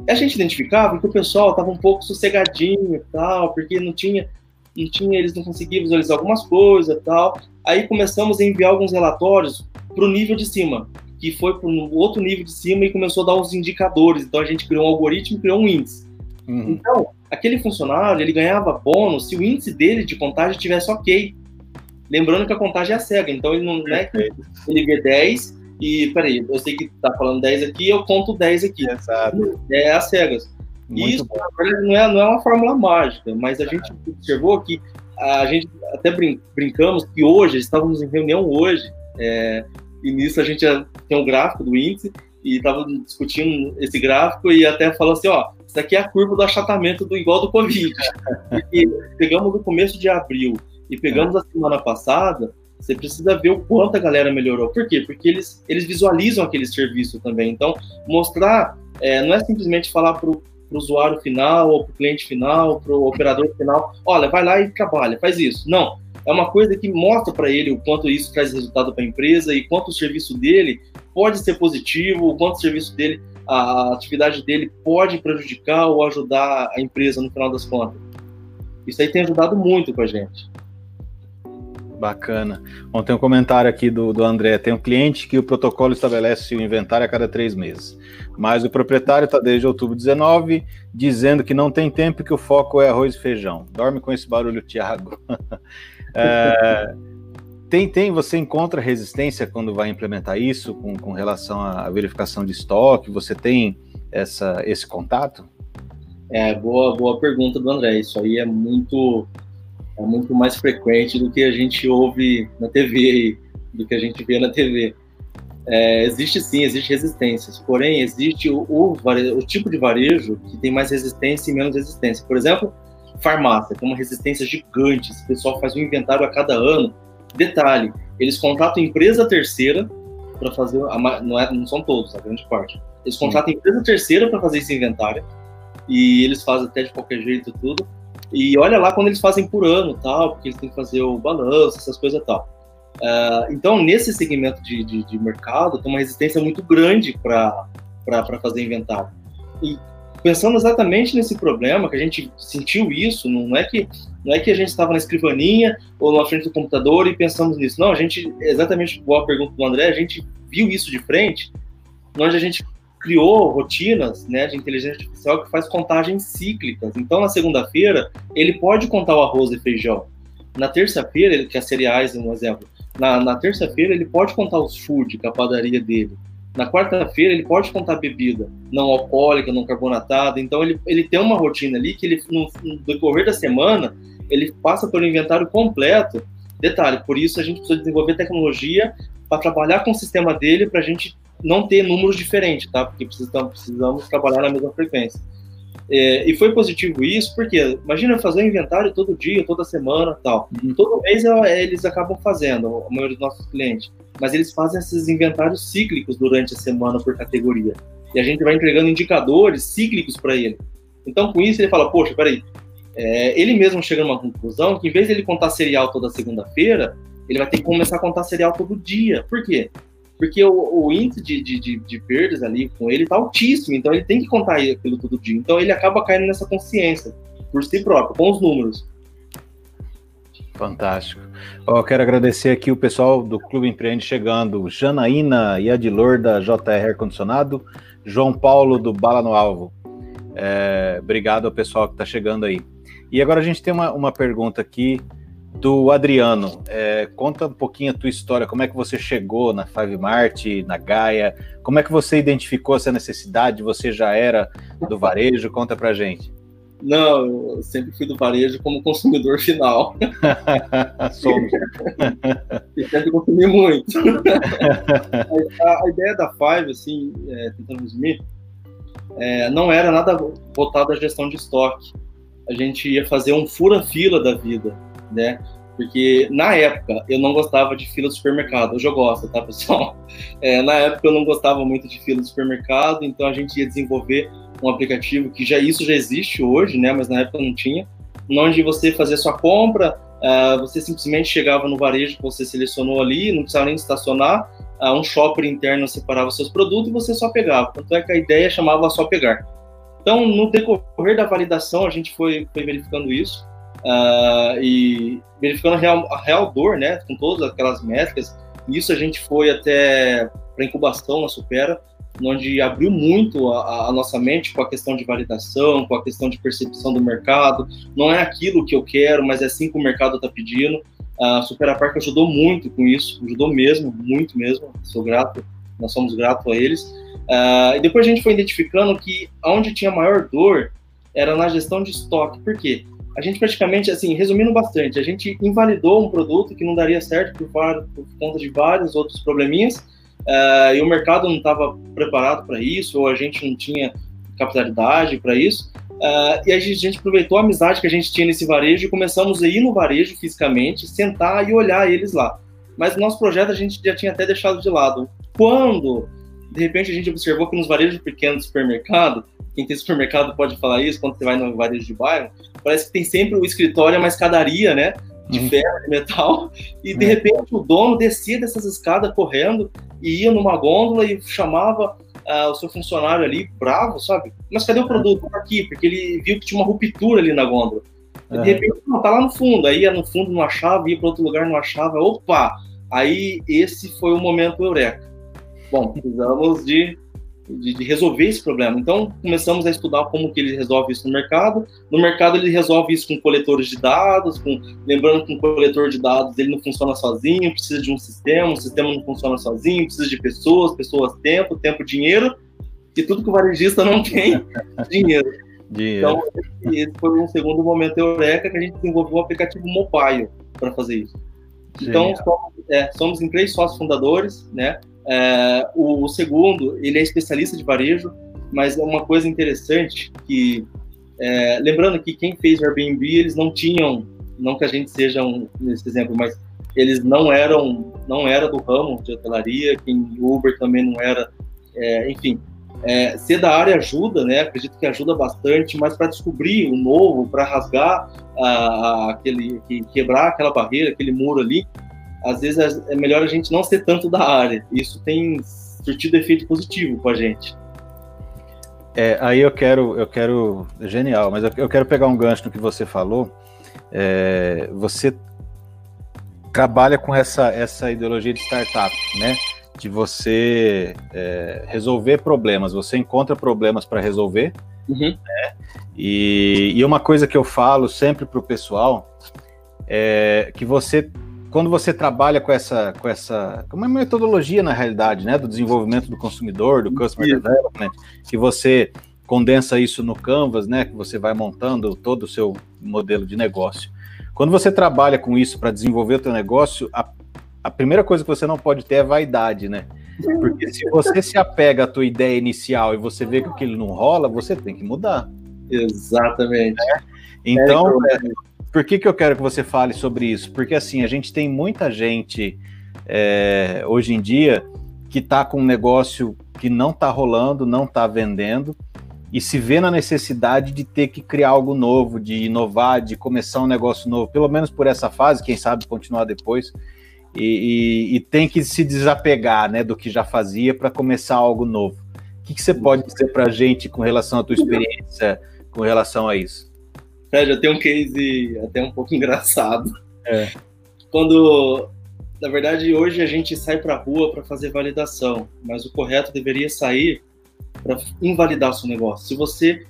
E a gente identificava que o pessoal estava um pouco sossegadinho e tal, porque não tinha, não tinha, eles não conseguiam visualizar algumas coisas e tal. Aí começamos a enviar alguns relatórios para o nível de cima, que foi para o outro nível de cima e começou a dar os indicadores. Então a gente criou um algoritmo, criou um índice. Uhum. Então, aquele funcionário, ele ganhava bônus se o índice dele de contagem tivesse ok. Lembrando que a contagem é cega, então ele não é que ele vê 10 e, peraí, eu sei que tá falando 10 aqui, eu conto 10 aqui. Exato. É as cegas. Muito isso não é, não é uma fórmula mágica, mas a é. gente observou que a gente até brin brincamos que hoje, estávamos em reunião hoje, é, e nisso a gente tem um gráfico do índice, e estava discutindo esse gráfico e até falou assim, ó, isso aqui é a curva do achatamento do igual do Covid. pegamos no começo de abril e pegamos é. a semana passada, você precisa ver o quanto a galera melhorou. Por quê? Porque eles, eles visualizam aquele serviço também. Então, mostrar é, não é simplesmente falar para o usuário final, ou para o cliente final, para o operador final, olha, vai lá e trabalha, faz isso. Não. É uma coisa que mostra para ele o quanto isso traz resultado para a empresa e quanto o serviço dele pode ser positivo, o quanto o serviço dele, a atividade dele pode prejudicar ou ajudar a empresa no final das contas. Isso aí tem ajudado muito com a gente.
Bacana. Bom, tem um comentário aqui do, do André. Tem um cliente que o protocolo estabelece o inventário a cada três meses. Mas o proprietário está desde outubro 19 dizendo que não tem tempo e que o foco é arroz e feijão. Dorme com esse barulho, Tiago. é, tem, tem, você encontra resistência quando vai implementar isso com, com relação à verificação de estoque? Você tem essa, esse contato?
É, boa, boa pergunta do André. Isso aí é muito é muito mais frequente do que a gente ouve na TV, do que a gente vê na TV. É, existe sim, existe resistências, porém existe o, o, o, tipo de varejo que tem mais resistência e menos resistência. Por exemplo, farmácia, tem uma resistência gigante, esse pessoal faz um inventário a cada ano. Detalhe, eles contratam empresa terceira para fazer, a, não, é, não são todos, a grande parte. Eles contratam empresa terceira para fazer esse inventário e eles fazem até de qualquer jeito tudo. E olha lá quando eles fazem por ano, tal, porque eles têm que fazer o balanço, essas coisas tal. Uh, então, nesse segmento de, de, de, mercado, tem uma resistência muito grande para fazer inventário. E pensando exatamente nesse problema, que a gente sentiu isso, não é que, não é que a gente estava na escrivaninha ou na frente do computador e pensamos nisso. Não, a gente, exatamente igual a pergunta do André, a gente viu isso de frente, onde a gente criou rotinas né, de inteligência artificial que faz contagens cíclicas. Então, na segunda-feira, ele pode contar o arroz e feijão. Na terça-feira, que é cereais, um exemplo, na, na terça-feira ele pode contar os food, que é a padaria dele. Na quarta-feira ele pode contar bebida não alcoólica, não carbonatada. Então ele, ele tem uma rotina ali que ele no, no decorrer da semana ele passa pelo inventário completo. Detalhe, por isso a gente precisa desenvolver tecnologia para trabalhar com o sistema dele para a gente não ter números diferentes, tá? Porque precisamos, precisamos trabalhar na mesma frequência. É, e foi positivo isso, porque imagina fazer um inventário todo dia, toda semana tal. Uhum. Todo mês é, eles acabam fazendo, a maioria dos nossos clientes. Mas eles fazem esses inventários cíclicos durante a semana por categoria. E a gente vai entregando indicadores cíclicos para ele. Então, com isso, ele fala: Poxa, peraí. É, ele mesmo chega numa conclusão que, em vez de ele contar serial toda segunda-feira, ele vai ter que começar a contar serial todo dia. Por quê? porque o, o índice de, de, de, de, perdas ali com ele tá altíssimo, então ele tem que contar aquilo todo dia. Então ele acaba caindo nessa consciência por si próprio, com os números.
Fantástico. Quero agradecer aqui o pessoal do Clube Empreende chegando, Janaína e Adilor da JR Ar Condicionado, João Paulo do Bala no Alvo. É, obrigado ao pessoal que está chegando aí. E agora a gente tem uma, uma pergunta aqui do Adriano. É, conta um pouquinho a tua história, como é que você chegou na Five Mart, na Gaia, como é que você identificou essa necessidade, você já era do varejo, conta pra gente.
Não, eu sempre fui do varejo como consumidor final.
Somos.
e sempre consumi muito. a, a, ideia da Five, assim, é, tentando resumir, é, não era nada voltado à gestão de estoque. A gente ia fazer um fura-fila da vida né? Porque na época eu não gostava de fila do supermercado. Hoje eu gosto, tá, pessoal? É, na época eu não gostava muito de fila do supermercado, então a gente ia desenvolver um aplicativo que já isso já existe hoje, né? Mas na época não tinha, onde você fazia sua compra, uh, você simplesmente chegava no varejo que você selecionou ali, não precisava nem estacionar, uh, um shopper interno separava seus produtos e você só pegava. Tanto é que a ideia chamava só pegar. Então, no decorrer da validação, a gente foi, foi verificando isso uh, e verificando a real, a real dor, né, com todas aquelas métricas. Isso a gente foi até para incubação na Supera, onde abriu muito a, a, nossa mente com a questão de validação, com a questão de percepção do mercado. Não é aquilo que eu quero, mas é assim que o mercado está pedindo. A Supera Park ajudou muito com isso, ajudou mesmo, muito mesmo. Sou grato, nós somos gratos a eles. Uh, e depois a gente foi identificando que onde tinha maior dor era na gestão de estoque. Por quê? a gente praticamente, assim, resumindo bastante, a gente invalidou um produto que não daria certo por, por conta de vários outros probleminhas, uh, e o mercado não estava preparado para isso, ou a gente não tinha capitalidade para isso, uh, e a gente, a gente, aproveitou a amizade que a gente tinha nesse varejo e começamos a ir no varejo fisicamente, sentar e olhar eles lá. Mas o nosso projeto a gente já tinha até deixado de lado. Quando, de repente, a gente observou que nos varejos pequenos de supermercado, quem tem supermercado pode falar isso, quando você vai no varejo de bairro, parece que tem sempre o escritório, uma escadaria, né? De uhum. ferro, de metal, e de uhum. repente o dono descia dessas escadas correndo e ia numa gôndola e chamava uh, o seu funcionário ali, bravo, sabe? Mas cadê o produto? Tá aqui, porque ele viu que tinha uma ruptura ali na gôndola. E de repente, não, tá lá no fundo. Aí ia no fundo, não achava, ia para outro lugar, não achava. Opa! Aí esse foi o momento eureka. Bom, precisamos de de, de, resolver esse problema. Então, começamos a estudar como que ele resolve isso no mercado. No mercado, ele resolve isso com coletores de dados, com, lembrando que um coletor de dados ele não funciona sozinho, precisa de um sistema, um sistema não funciona sozinho, precisa de pessoas, pessoas tempo, tempo dinheiro, e tudo que o varejista não tem, dinheiro. dinheiro. Então, esse foi um segundo momento eureka que a gente desenvolveu um aplicativo mobile para fazer isso. Então, somos, é, somos em três sócios fundadores, né? É, o, o, segundo, ele é especialista de varejo, mas é uma coisa interessante que É, lembrando que quem fez o Airbnb, eles não tinham, não que a gente seja um, nesse exemplo, mas eles não eram, não era do ramo de hotelaria, quem Uber também não era, é, enfim. É, ser da área ajuda, né? Acredito que ajuda bastante, mas para descobrir o novo, para rasgar a, a, aquele, quebrar aquela barreira, aquele muro ali, às vezes é, é melhor a gente não ser tanto da área. Isso tem surtido efeito positivo com a gente.
É, aí eu quero, eu quero, genial, mas eu quero pegar um gancho no que você falou. É, você trabalha com essa, essa ideologia de startup, né? De você é, resolver problemas. Você encontra problemas para resolver. Uhum. Né? E, e uma coisa que eu falo sempre para o pessoal é que você quando você trabalha com essa, com essa, uma metodologia na realidade, né, do desenvolvimento do consumidor, do customer isso. development, que você condensa isso no Canvas, né, que você vai montando todo o seu modelo de negócio. Quando você trabalha com isso para desenvolver o teu negócio, a, a primeira coisa que você não pode ter é vaidade, né? Porque se você se apega à tua ideia inicial e você vê que aquilo não rola, você tem que mudar.
Exatamente.
É? Então, é, por que, que eu quero que você fale sobre isso? Porque assim, a gente tem muita gente é, hoje em dia que está com um negócio que não está rolando, não está vendendo, e se vê na necessidade de ter que criar algo novo, de inovar, de começar um negócio novo, pelo menos por essa fase, quem sabe continuar depois, e, e, e tem que se desapegar né, do que já fazia para começar algo novo. O que, que você pode dizer para a gente com relação à tua experiência com relação a isso?
Fred, eu tenho um case até um pouco engraçado. É. Quando, na verdade, hoje a gente sai para a rua para fazer validação, mas o correto deveria sair para invalidar o seu negócio. Se você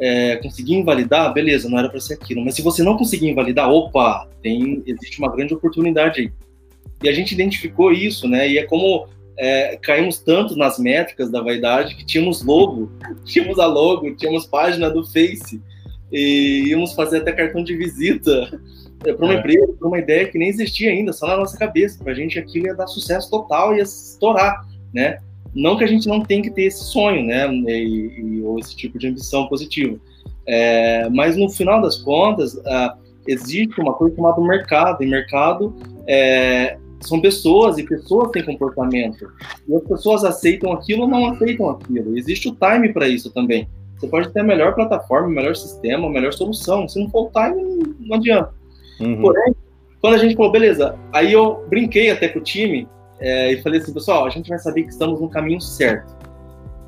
é, conseguir invalidar, beleza, não era para ser aquilo. Mas se você não conseguir invalidar, opa, tem, existe uma grande oportunidade aí. E a gente identificou isso, né? E é como é, caímos tanto nas métricas da vaidade que tínhamos logo, tínhamos a logo, tínhamos página do Face e íamos fazer até cartão de visita é, para uma é. empresa, para uma ideia que nem existia ainda, só na nossa cabeça. Para a gente aquilo ia dar sucesso total, ia estourar, né? Não que a gente não tenha que ter esse sonho, né? E, e, ou esse tipo de ambição positiva. É, mas no final das contas, existe uma coisa chamada mercado. E mercado é, são pessoas e pessoas têm comportamento. E as pessoas aceitam aquilo ou não aceitam aquilo. Existe o time para isso também. Você pode ter a melhor plataforma, o melhor sistema, a melhor solução. Se não for o time, não adianta. Uhum. Porém, quando a gente falou, beleza, aí eu brinquei até com o time é, e falei assim, pessoal, a gente vai saber que estamos no caminho certo.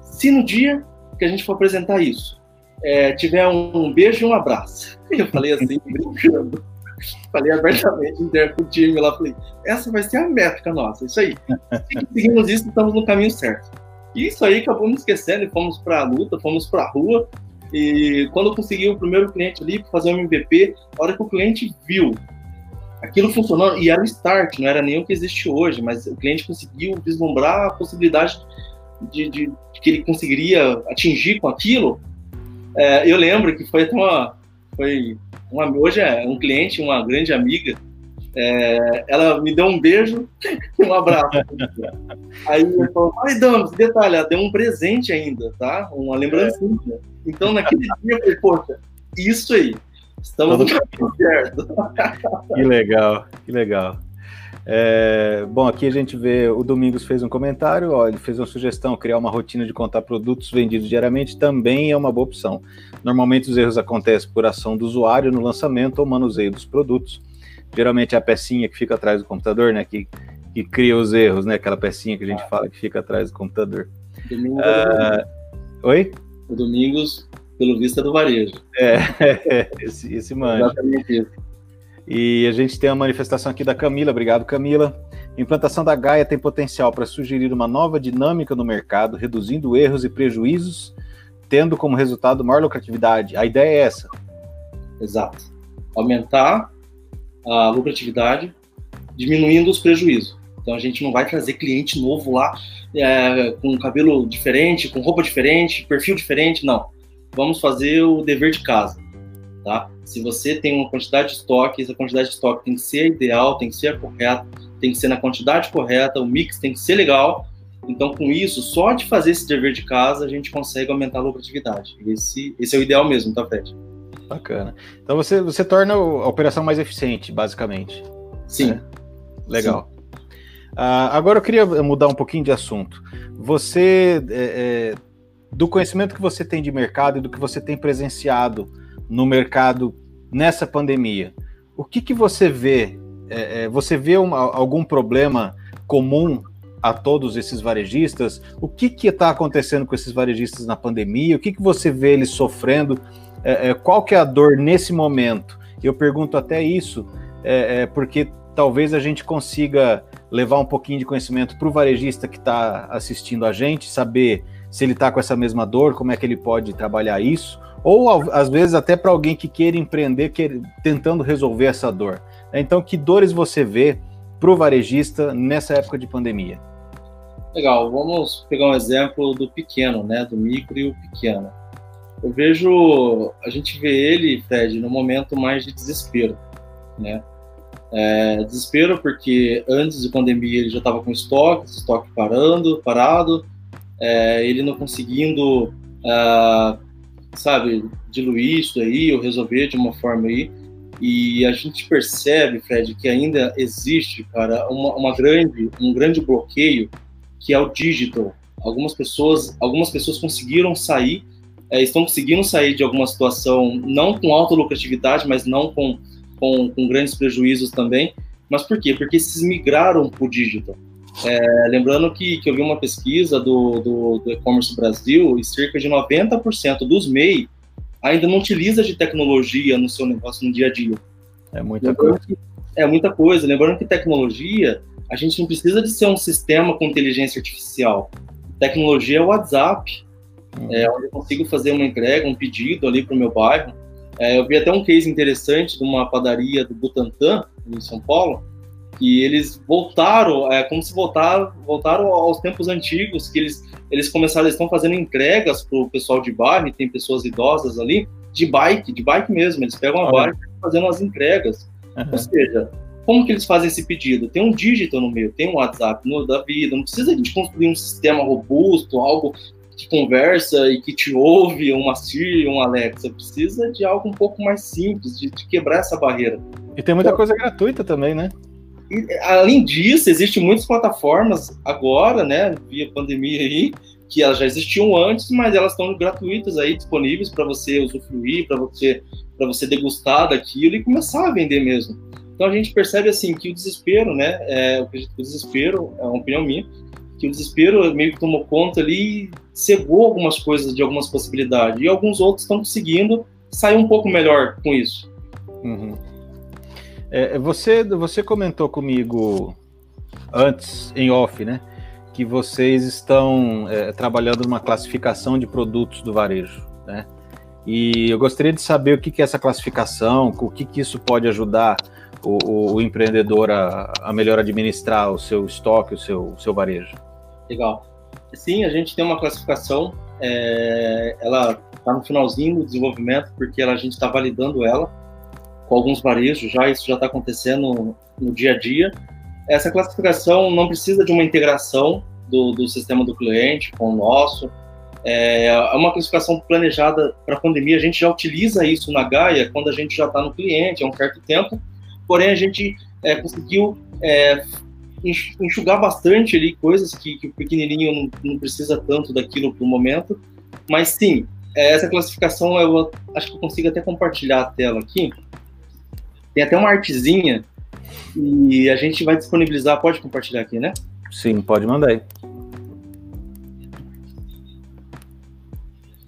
Se no dia que a gente for apresentar isso, é, tiver um, beijo e um abraço. Eu falei assim, brincando. Falei abertamente com o time lá, falei, essa vai ser a métrica nossa, isso aí. Se conseguimos isso, estamos no caminho certo. Isso aí acabamos esquecendo e fomos para a luta, fomos para a rua. E quando eu consegui o primeiro cliente ali para fazer um MVP, a hora que o cliente viu aquilo funcionando, e era o start, não era o que existe hoje, mas o cliente conseguiu vislumbrar a possibilidade de, de, de que ele conseguiria atingir com aquilo. É, eu lembro que foi até uma. Foi uma, hoje é um cliente, uma grande amiga, é, ela me deu um beijo e um abraço. Aí ele falou, ai, Damas, detalhe, ela deu um presente ainda, tá? Uma lembrancinha. Então, naquele dia, eu falei, poxa, isso aí, estamos no caminho certo.
Que legal, que legal. É, bom, aqui a gente vê o Domingos fez um comentário, ó, ele fez uma sugestão, criar uma rotina de contar produtos vendidos diariamente também é uma boa opção. Normalmente os erros acontecem por ação do usuário no lançamento ou manuseio dos produtos geralmente é a pecinha que fica atrás do computador, né? Que, que cria os erros, né? Aquela pecinha que a gente ah. fala que fica atrás do computador.
Domingos, uh,
oi?
O Domingos, pelo visto, é do varejo.
É, esse, esse mano.
Exatamente isso.
E a gente tem a manifestação aqui da Camila. Obrigado, Camila. Implantação da Gaia tem potencial para sugerir uma nova dinâmica no mercado, reduzindo erros e prejuízos, tendo como resultado maior lucratividade. A ideia é essa.
Exato. Aumentar a lucratividade, diminuindo os prejuízos. Então a gente não vai trazer cliente novo lá é, com cabelo diferente, com roupa diferente, perfil diferente, não. Vamos fazer o dever de casa, tá? Se você tem uma quantidade de estoque, essa quantidade de estoque tem que ser ideal, tem que ser correta, tem que ser na quantidade correta, o mix tem que ser legal. Então, com isso, só de fazer esse dever de casa, a gente consegue aumentar a lucratividade. Esse, esse é o ideal mesmo, tá, Fred?
Bacana. Então você, você torna a operação mais eficiente, basicamente.
Sim. Né?
Legal. Sim. Uh, agora eu queria mudar um pouquinho de assunto. Você, é, é, do conhecimento que você tem de mercado e do que você tem presenciado no mercado nessa pandemia, o que, que você vê? É, é você vê uma, algum problema comum a todos esses varejistas? O que está acontecendo com esses varejistas na pandemia? O que, que você vê eles sofrendo? É, é, qual que é a dor nesse momento? Eu pergunto até isso, é, é porque talvez a gente consiga levar um pouquinho de conhecimento para o varejista que está assistindo a gente, saber se ele está com essa mesma dor, como é que ele pode trabalhar isso, ou às vezes até para alguém que queira empreender, queira, tentando resolver essa dor. Então, que dores você vê para o varejista nessa época de pandemia?
Legal, vamos pegar um exemplo do pequeno, né, do micro e o pequeno. Eu vejo, a gente vê ele, Fred, no momento mais de desespero, né? É, desespero porque antes da pandemia ele já estava com estoque, estoque parando, parado, é, ele não conseguindo, uh, sabe, diluir isso aí ou resolver de uma forma aí. E a gente percebe, Fred, que ainda existe, cara, uma, uma grande, um grande bloqueio que é o digital. Algumas pessoas, algumas pessoas conseguiram sair, é, estão conseguindo sair de alguma situação, não com alta lucratividade, mas não com, com, com grandes prejuízos também. Mas por quê? Porque esses migraram para o digital. É, lembrando que, que eu vi uma pesquisa do, do, do e-commerce Brasil e cerca de 90% dos MEI ainda não utiliza de tecnologia no seu negócio no dia a dia.
É muita lembrando coisa.
Que, é muita coisa. Lembrando que tecnologia a gente não precisa de ser um sistema com inteligência artificial. Tecnologia é o WhatsApp. É, onde eu consigo fazer uma entrega, um pedido ali para o meu bairro. É, eu vi até um case interessante de uma padaria do Butantã, em São Paulo, que eles voltaram, é, como se voltaram, voltaram aos tempos antigos, que eles, eles começaram, eles estão fazendo entregas para o pessoal de bairro, tem pessoas idosas ali, de bike, de bike mesmo, eles pegam a bike e fazendo as entregas. Uhum. Ou seja, como que eles fazem esse pedido? Tem um dígito no meio, tem um WhatsApp no, da vida, não precisa de construir um sistema robusto, algo que conversa e que te ouve, uma Siri, um Alexa. Precisa de algo um pouco mais simples, de, de quebrar essa barreira.
E tem muita então, coisa gratuita também, né?
E, além disso, existem muitas plataformas agora, né, via pandemia aí, que elas já existiam antes, mas elas estão gratuitas aí, disponíveis para você usufruir, para você, você degustar daquilo e começar a vender mesmo. Então a gente percebe assim que o desespero, né? É, eu acredito que o desespero, é uma opinião minha, que o desespero meio que tomou conta ali, cegou algumas coisas de algumas possibilidades, e alguns outros estão conseguindo sair um pouco melhor com isso.
Uhum. É, você, você comentou comigo antes, em off, né? Que vocês estão é, trabalhando numa classificação de produtos do varejo, né? E eu gostaria de saber o que, que é essa classificação, o que, que isso pode ajudar o, o, o empreendedor a, a, melhor administrar o seu estoque, o seu, o seu varejo?
Legal. Sim, a gente tem uma classificação, é, ela está no finalzinho do desenvolvimento, porque ela, a gente está validando ela com alguns varejos já, isso já está acontecendo no, dia a dia. Essa classificação não precisa de uma integração do, do sistema do cliente com o nosso, é, é uma classificação planejada para a pandemia. A gente já utiliza isso na Gaia quando a gente já está no cliente há um certo tempo porém a gente é, conseguiu é, enxugar bastante ali coisas que, que o pequenininho não, não, precisa tanto daquilo para o momento, mas sim, é, essa classificação eu acho que eu consigo até compartilhar a tela aqui. Tem até uma artezinha e a gente vai disponibilizar. Pode compartilhar aqui, né?
Sim, pode mandar aí.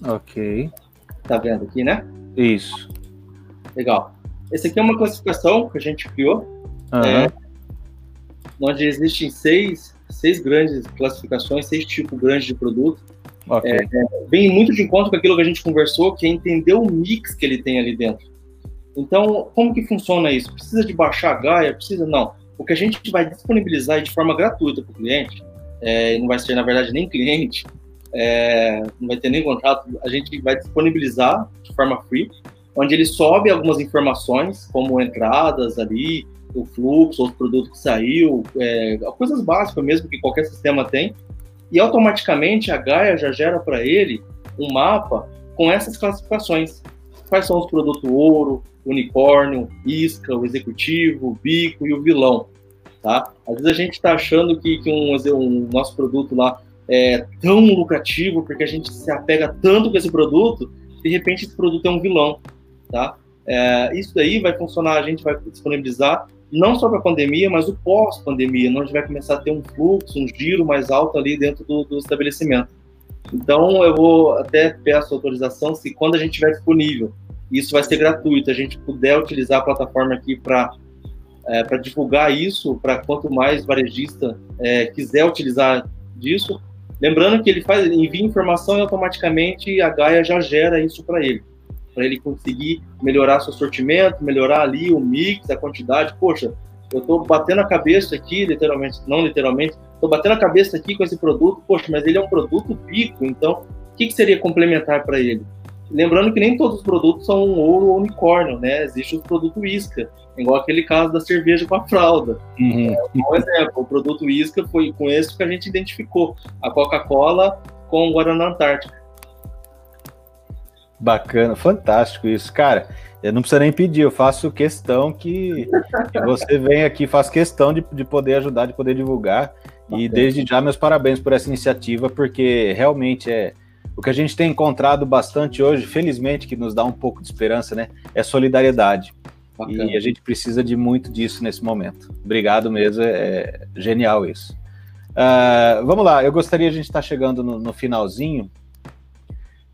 Ok.
Tá vendo aqui, né?
Isso.
Legal. Esse aqui é uma classificação que a gente criou, uhum. é, onde existem seis, seis grandes classificações, seis tipos grandes de produto. Okay. É, é, vem muito de encontro com aquilo que a gente conversou, que é entender o mix que ele tem ali dentro. Então, como que funciona isso? Precisa de baixar a Gaia? Precisa? Não. O que a gente vai disponibilizar de forma gratuita para o cliente, é, não vai ser, na verdade, nem cliente, é, não vai ter nem contrato, a gente vai disponibilizar de forma free onde ele sobe algumas informações, como entradas ali, o fluxo, o produto que saiu, é, coisas básicas mesmo que qualquer sistema tem, e automaticamente a Gaia já gera para ele um mapa com essas classificações. quais são os produtos ouro, unicórnio, isca, o executivo, o bico e o vilão, tá? Às vezes a gente está achando que, que um, um, nosso produto lá é tão lucrativo porque a gente se apega tanto com esse produto, de repente esse produto é um vilão, tá? É, isso daí vai funcionar, a gente vai disponibilizar não só para a pandemia, mas o pós-pandemia, onde vai começar a ter um fluxo, um giro mais alto ali dentro do, do estabelecimento. Então, eu vou até peço autorização se quando a gente estiver disponível, isso vai ser gratuito, a gente puder utilizar a plataforma aqui para é, para divulgar isso, para quanto mais varejista é, quiser utilizar disso, lembrando que ele faz, envia informação e automaticamente a Gaia já gera isso para ele para ele conseguir melhorar seu sortimento, melhorar ali o mix, a quantidade. Poxa, eu estou batendo a cabeça aqui, literalmente, não literalmente, estou batendo a cabeça aqui com esse produto, poxa, mas ele é um produto pico, então o que, que seria complementar para ele? Lembrando que nem todos os produtos são ouro ou unicórnio, né? Existe o produto isca, igual aquele caso da cerveja com a fralda. Uhum. É, um exemplo, o produto isca foi com esse que a gente identificou, a Coca-Cola com o Guaraná Antártica.
Bacana, fantástico isso, cara. Eu não precisa nem pedir, eu faço questão que, que você venha aqui, faço questão de, de poder ajudar, de poder divulgar. Bacana. E desde já, meus parabéns por essa iniciativa, porque realmente é o que a gente tem encontrado bastante hoje, felizmente, que nos dá um pouco de esperança, né? É solidariedade. Bacana. E a gente precisa de muito disso nesse momento. Obrigado mesmo, é, é genial isso. Uh, vamos lá, eu gostaria, a gente estar tá chegando no, no finalzinho.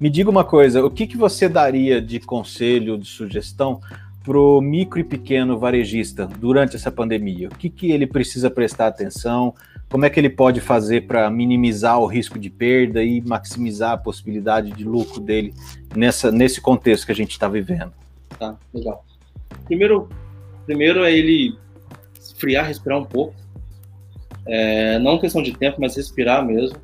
Me diga uma coisa, o que, que você daria de conselho, de sugestão para o micro e pequeno varejista durante essa pandemia? O que, que ele precisa prestar atenção? Como é que ele pode fazer para minimizar o risco de perda e maximizar a possibilidade de lucro dele nessa, nesse contexto que a gente está vivendo?
Tá, legal. Primeiro, primeiro é ele esfriar, respirar um pouco. É, não questão de tempo, mas respirar mesmo.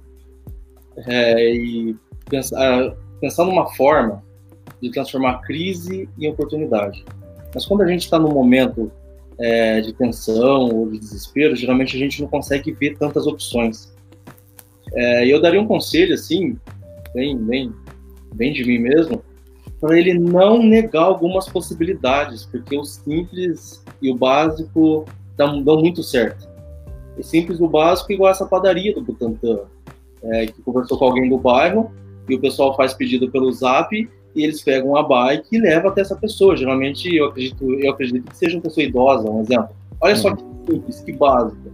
É, e pensar, pensar numa forma de transformar crise em oportunidade. Mas quando a gente está num momento é, de tensão ou de desespero, geralmente a gente não consegue ver tantas opções. É, e eu daria um conselho, assim, bem, bem, bem de mim mesmo, para ele não negar algumas possibilidades, porque o simples e o básico dão, dão muito certo. O simples e o básico é igual essa padaria do Butantã, é, que conversou com alguém do bairro e o pessoal faz pedido pelo Zap e eles pegam a bike e levam até essa pessoa. Geralmente eu acredito, eu acredito que seja uma pessoa idosa, um exemplo. Olha só que simples, que básico,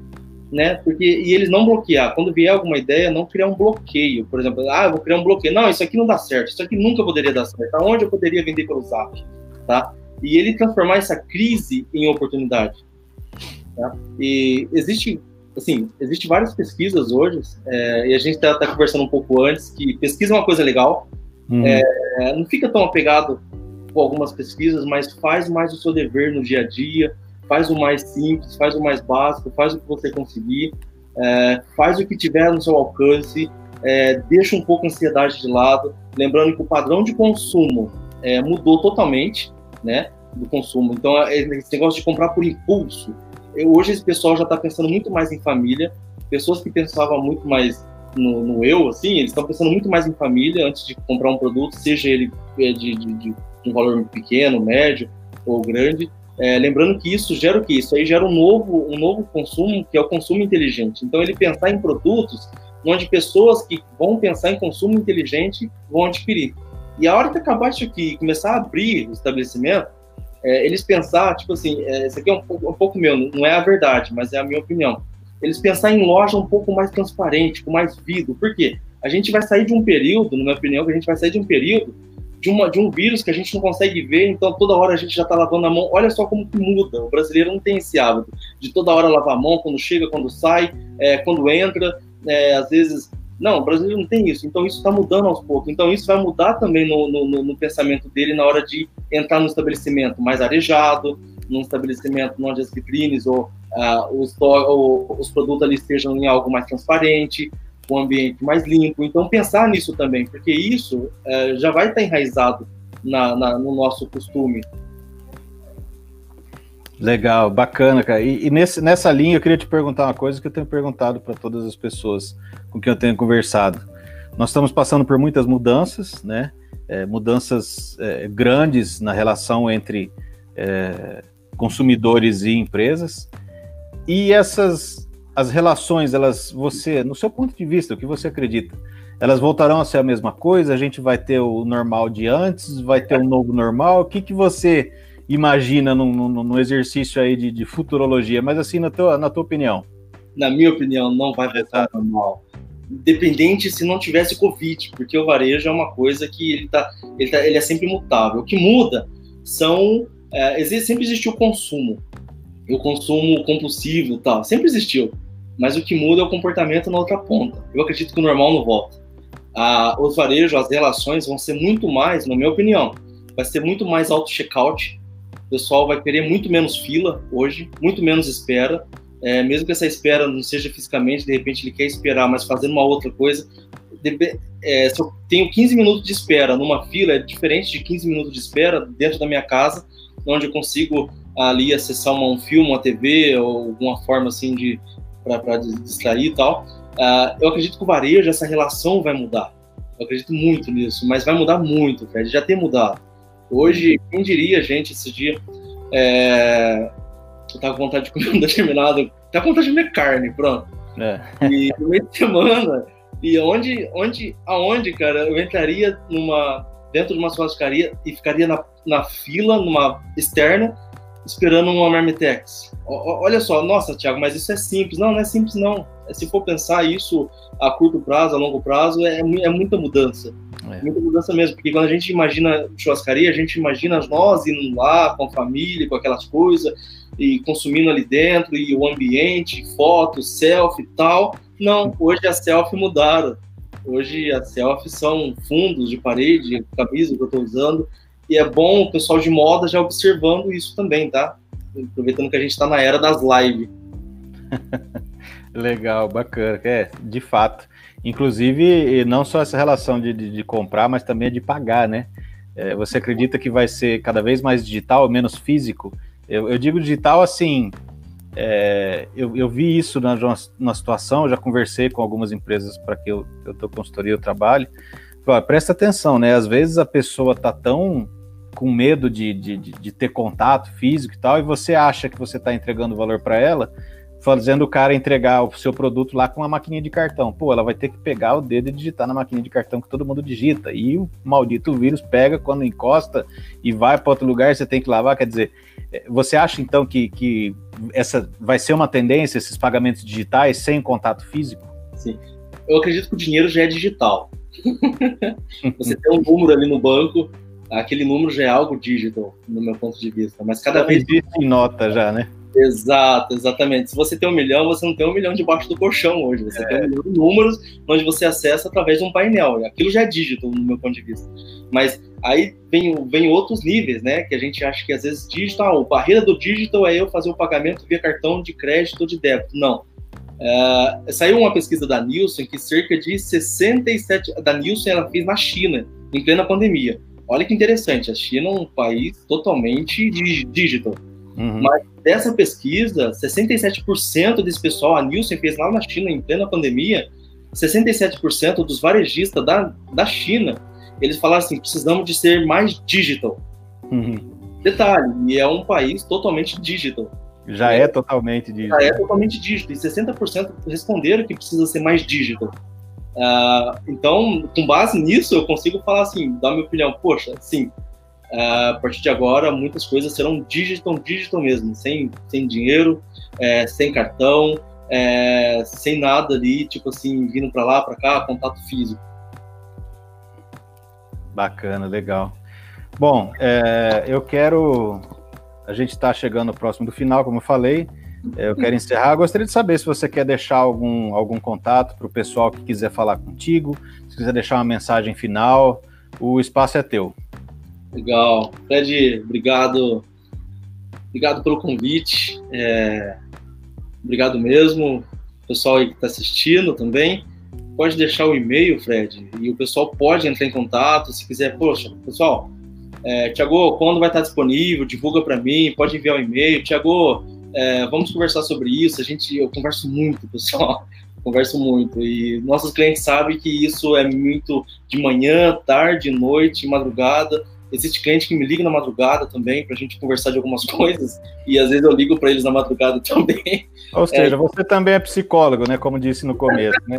né? Porque e eles não bloquear. Quando vier alguma ideia, não criar um bloqueio. Por exemplo, ah, vou criar um bloqueio. Não, isso aqui não dá certo. Isso aqui nunca poderia dar certo. Aonde eu poderia vender pelo Zap, tá? E ele transformar essa crise em oportunidade. Tá? E existe assim, existe várias pesquisas hoje, é, e a gente está tá conversando um pouco antes, que pesquisa é uma coisa legal, uhum. é, não fica tão apegado com algumas pesquisas, mas faz mais o seu dever no dia a dia, faz o mais simples, faz o mais básico, faz o que você conseguir, é, faz o que tiver no seu alcance, é, deixa um pouco a ansiedade de lado, lembrando que o padrão de consumo é, mudou totalmente, né, do consumo. Então, é, esse negócio de comprar por impulso, hoje esse pessoal já está pensando muito mais em família. Pessoas que pensavam muito mais no, no eu, assim, eles estão pensando muito mais em família antes de comprar um produto, seja ele é, de, de, de um valor pequeno, médio ou grande. É, lembrando que isso gera o que? Isso aí gera um novo, um novo consumo, que é o consumo inteligente. Então, ele pensar em produtos onde pessoas que vão pensar em consumo inteligente vão adquirir. E a hora que acabar isso aqui começar a abrir o estabelecimento, é, eles pensar, tipo assim, é, isso aqui é um, um, pouco meu, não é a verdade, mas é a minha opinião. Eles pensar em loja um pouco mais transparente, com mais vidro. Por quê? A gente vai sair de um período, na minha opinião, que a gente vai sair de um período de, uma, de um vírus que a gente não consegue ver, então toda hora a gente já está lavando a mão. Olha só como que muda. O brasileiro não tem esse hábito de toda hora lavar a mão, quando chega, quando sai, é, quando entra. É, às vezes não, o brasileiro não tem isso. Então isso está mudando aos poucos. Então isso vai mudar também no, no, no, pensamento dele na hora de entrar no estabelecimento mais arejado, num estabelecimento onde as vitrines ou, uh, os, ou, os produtos ali estejam em algo mais transparente, um ambiente mais limpo. Então pensar nisso também, porque isso uh, já vai estar tá enraizado na, na, no nosso costume.
Legal, bacana, cara. E, e nesse, nessa linha eu queria te perguntar uma coisa que eu tenho perguntado para todas as pessoas com quem eu tenho conversado. Nós estamos passando por muitas mudanças, né? é, mudanças é, grandes na relação entre é, consumidores e empresas. E essas as relações, elas, você, no seu ponto de vista, o que você acredita? Elas voltarão a ser a mesma coisa? A gente vai ter o normal de antes? Vai ter um novo normal? O que, que você imagina no, no, no exercício aí de, de, futurologia? Mas assim, na tua, na tua opinião.
Na minha opinião, não vai voltar ao normal. Independente se não tivesse Covid, porque o varejo é uma coisa que ele, tá, ele, tá, ele é sempre mutável. O que muda são. É, sempre existiu o consumo. O consumo compulsivo tal. Sempre existiu. Mas o que muda é o comportamento na outra ponta. Eu acredito que o normal não volta a, os varejos, as relações vão ser muito mais, na minha opinião, vai ser muito mais auto-checkout. O pessoal vai querer muito menos fila hoje, muito menos espera. É, mesmo que essa espera não seja fisicamente, de repente ele quer esperar, mas fazendo uma outra coisa. De, é, se eu tenho 15 minutos de espera numa fila, é diferente de 15 minutos de espera dentro da minha casa, onde eu consigo ali acessar uma, um filme, uma TV, ou alguma forma assim de para distrair e tal. Uh, eu acredito que o varejo, essa relação vai mudar. Eu acredito muito nisso, mas vai mudar muito, Fred. Já tem mudado. Hoje, quem diria, gente, esse dia, é... eu tava com vontade de comer um determinado. Tá com vontade de comer carne, pronto. É. E no meio de semana, e onde, onde, aonde, cara, eu entraria numa dentro de uma churrascaria e ficaria na, na fila, numa externa, esperando uma Marmitex. Olha só, nossa, Thiago, mas isso é simples. Não, não é simples, não. Se for pensar isso a curto prazo, a longo prazo, é, é muita mudança. É. Muita mudança mesmo, porque quando a gente imagina churrascaria, a gente imagina nós indo lá com a família, com aquelas coisas, e consumindo ali dentro, e o ambiente, fotos, selfie e tal. Não, hoje as selfies mudaram. Hoje as selfies são fundos de parede, camisa que eu estou usando, e é bom o pessoal de moda já observando isso também, tá? Aproveitando que a gente está na era das lives.
Legal, bacana. É, de fato. Inclusive, não só essa relação de, de, de comprar, mas também de pagar, né? É, você acredita que vai ser cada vez mais digital, menos físico? Eu, eu digo digital assim. É, eu, eu, vi isso na, situação, já conversei com algumas empresas para que eu, eu dou consultoria, eu trabalho. Pô, presta atenção, né? Às vezes a pessoa tá tão com medo de, de, de ter contato físico e tal, e você acha que você está entregando valor para ela, fazendo o cara entregar o seu produto lá com uma maquininha de cartão. Pô, ela vai ter que pegar o dedo e digitar na maquininha de cartão que todo mundo digita. E o maldito vírus pega quando encosta e vai para outro lugar, você tem que lavar. Quer dizer, é, você acha então que, que essa vai ser uma tendência, esses pagamentos digitais sem contato físico?
Sim. Eu acredito que o dinheiro já é digital. você tem um número ali no banco, aquele número já é algo digital, no meu ponto de vista. Mas cada
já
vez.
Existe em nota já, né?
Exato, exatamente. Se você tem um milhão, você não tem um milhão debaixo do colchão hoje. Você é. tem um milhão de números onde você acessa através de um painel. Aquilo já é digital, no meu ponto de vista. Mas aí vem, vem outros níveis, né? Que a gente acha que às vezes digital, a barreira do digital é eu fazer o pagamento via cartão de crédito ou de débito. Não. Uh, saiu uma pesquisa da Nielsen que cerca de 67 da Nielsen ela fez na China em plena pandemia. Olha que interessante, a China é um país totalmente digital. Uhum. Mas dessa pesquisa, 67% desse pessoal, a Nielsen fez lá na China em plena pandemia, 67% dos varejistas da, da China, eles falaram assim, precisamos de ser mais digital. Uhum. Detalhe, e é um país totalmente digital.
Já é, é totalmente digital.
Já é totalmente digital. E 60% responderam que precisa ser mais digital. Uh, então, com base nisso, eu consigo falar assim, dar minha opinião. Poxa, sim, a partir de agora, muitas coisas serão digital, digital mesmo, sem, sem dinheiro, é, sem cartão, é, sem nada ali, tipo assim, vindo para lá, para cá, contato físico.
Bacana, legal. Bom, é, eu quero a gente está chegando próximo do final, como eu falei. É, eu quero encerrar. Eu gostaria de saber se você quer deixar algum, algum contato para o pessoal que quiser falar contigo, se quiser deixar uma mensagem final, o espaço é teu.
Legal. Fred, obrigado. Obrigado pelo convite. É, obrigado mesmo. O pessoal aí que está assistindo também. Pode deixar o e-mail, Fred, e o pessoal pode entrar em contato. Se quiser, poxa, pessoal, é, Tiago, quando vai estar disponível? Divulga para mim, pode enviar um e-mail. Tiago, é, vamos conversar sobre isso. A gente, eu converso muito, pessoal. converso muito. E nossos clientes sabem que isso é muito de manhã, tarde, noite, madrugada. Existe cliente que me liga na madrugada também para a gente conversar de algumas coisas e às vezes eu ligo para eles na madrugada também.
Ou seja, é, você também é psicólogo, né? Como disse no começo, né?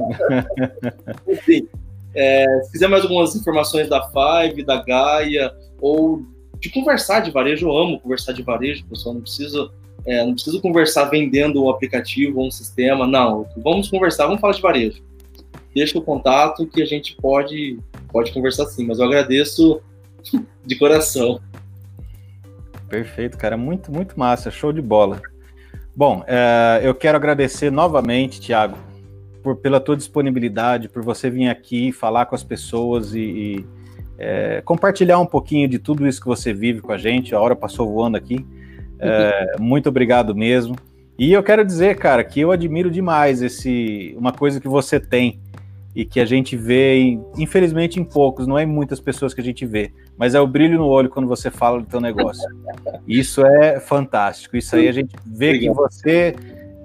Sim. É, se quiser mais algumas informações da Five, da Gaia ou de conversar de varejo, eu amo conversar de varejo, pessoal. Não preciso, é, não preciso conversar vendendo um aplicativo ou um sistema. Não, vamos conversar, vamos falar de varejo. Deixa o contato que a gente pode, pode conversar sim. Mas eu agradeço de coração.
Perfeito, cara. Muito, muito massa. Show de bola. Bom, é, eu quero agradecer novamente, Tiago, pela tua disponibilidade, por você vir aqui falar com as pessoas e, e é, compartilhar um pouquinho de tudo isso que você vive com a gente. A hora passou voando aqui. É, muito obrigado mesmo. E eu quero dizer, cara, que eu admiro demais esse uma coisa que você tem e que a gente vê, infelizmente, em poucos, não é em muitas pessoas que a gente vê, mas é o brilho no olho quando você fala do teu negócio. Isso é fantástico. Isso aí a gente vê Obrigado. que você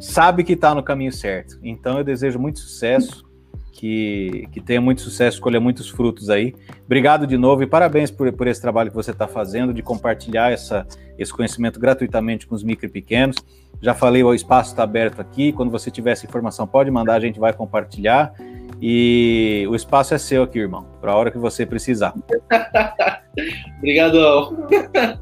sabe que está no caminho certo. Então eu desejo muito sucesso, que, que tenha muito sucesso, colha muitos frutos aí. Obrigado de novo e parabéns por, por esse trabalho que você está fazendo, de compartilhar essa, esse conhecimento gratuitamente com os micro e pequenos. Já falei, o espaço está aberto aqui. Quando você tiver essa informação, pode mandar, a gente vai compartilhar. E o espaço é seu aqui, irmão, para a hora que você precisar.
Obrigadão.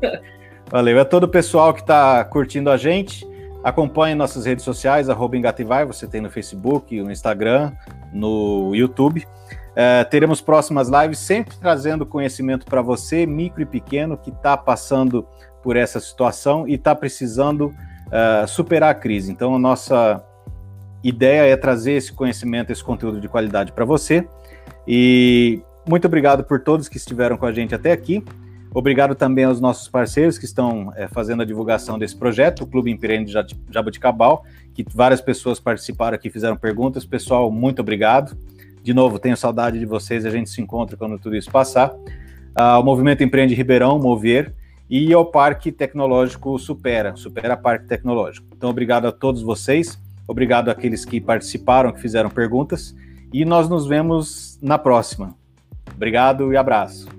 Valeu. É todo o pessoal que está curtindo a gente. Acompanhe nossas redes sociais, arroba Engativai, você tem no Facebook, no Instagram, no YouTube. É, teremos próximas lives, sempre trazendo conhecimento para você, micro e pequeno, que está passando por essa situação e está precisando uh, superar a crise. Então, a nossa ideia é trazer esse conhecimento, esse conteúdo de qualidade para você. E muito obrigado por todos que estiveram com a gente até aqui. Obrigado também aos nossos parceiros que estão é, fazendo a divulgação desse projeto, o Clube Empreende Jabuticabal, que várias pessoas participaram aqui, fizeram perguntas. Pessoal, muito obrigado. De novo, tenho saudade de vocês, a gente se encontra quando tudo isso passar. Ah, o Movimento Empreende Ribeirão, Mover, e o Parque Tecnológico Supera, Supera Parque Tecnológico. Então, obrigado a todos vocês. Obrigado àqueles que participaram, que fizeram perguntas. E nós nos vemos na próxima. Obrigado e abraço.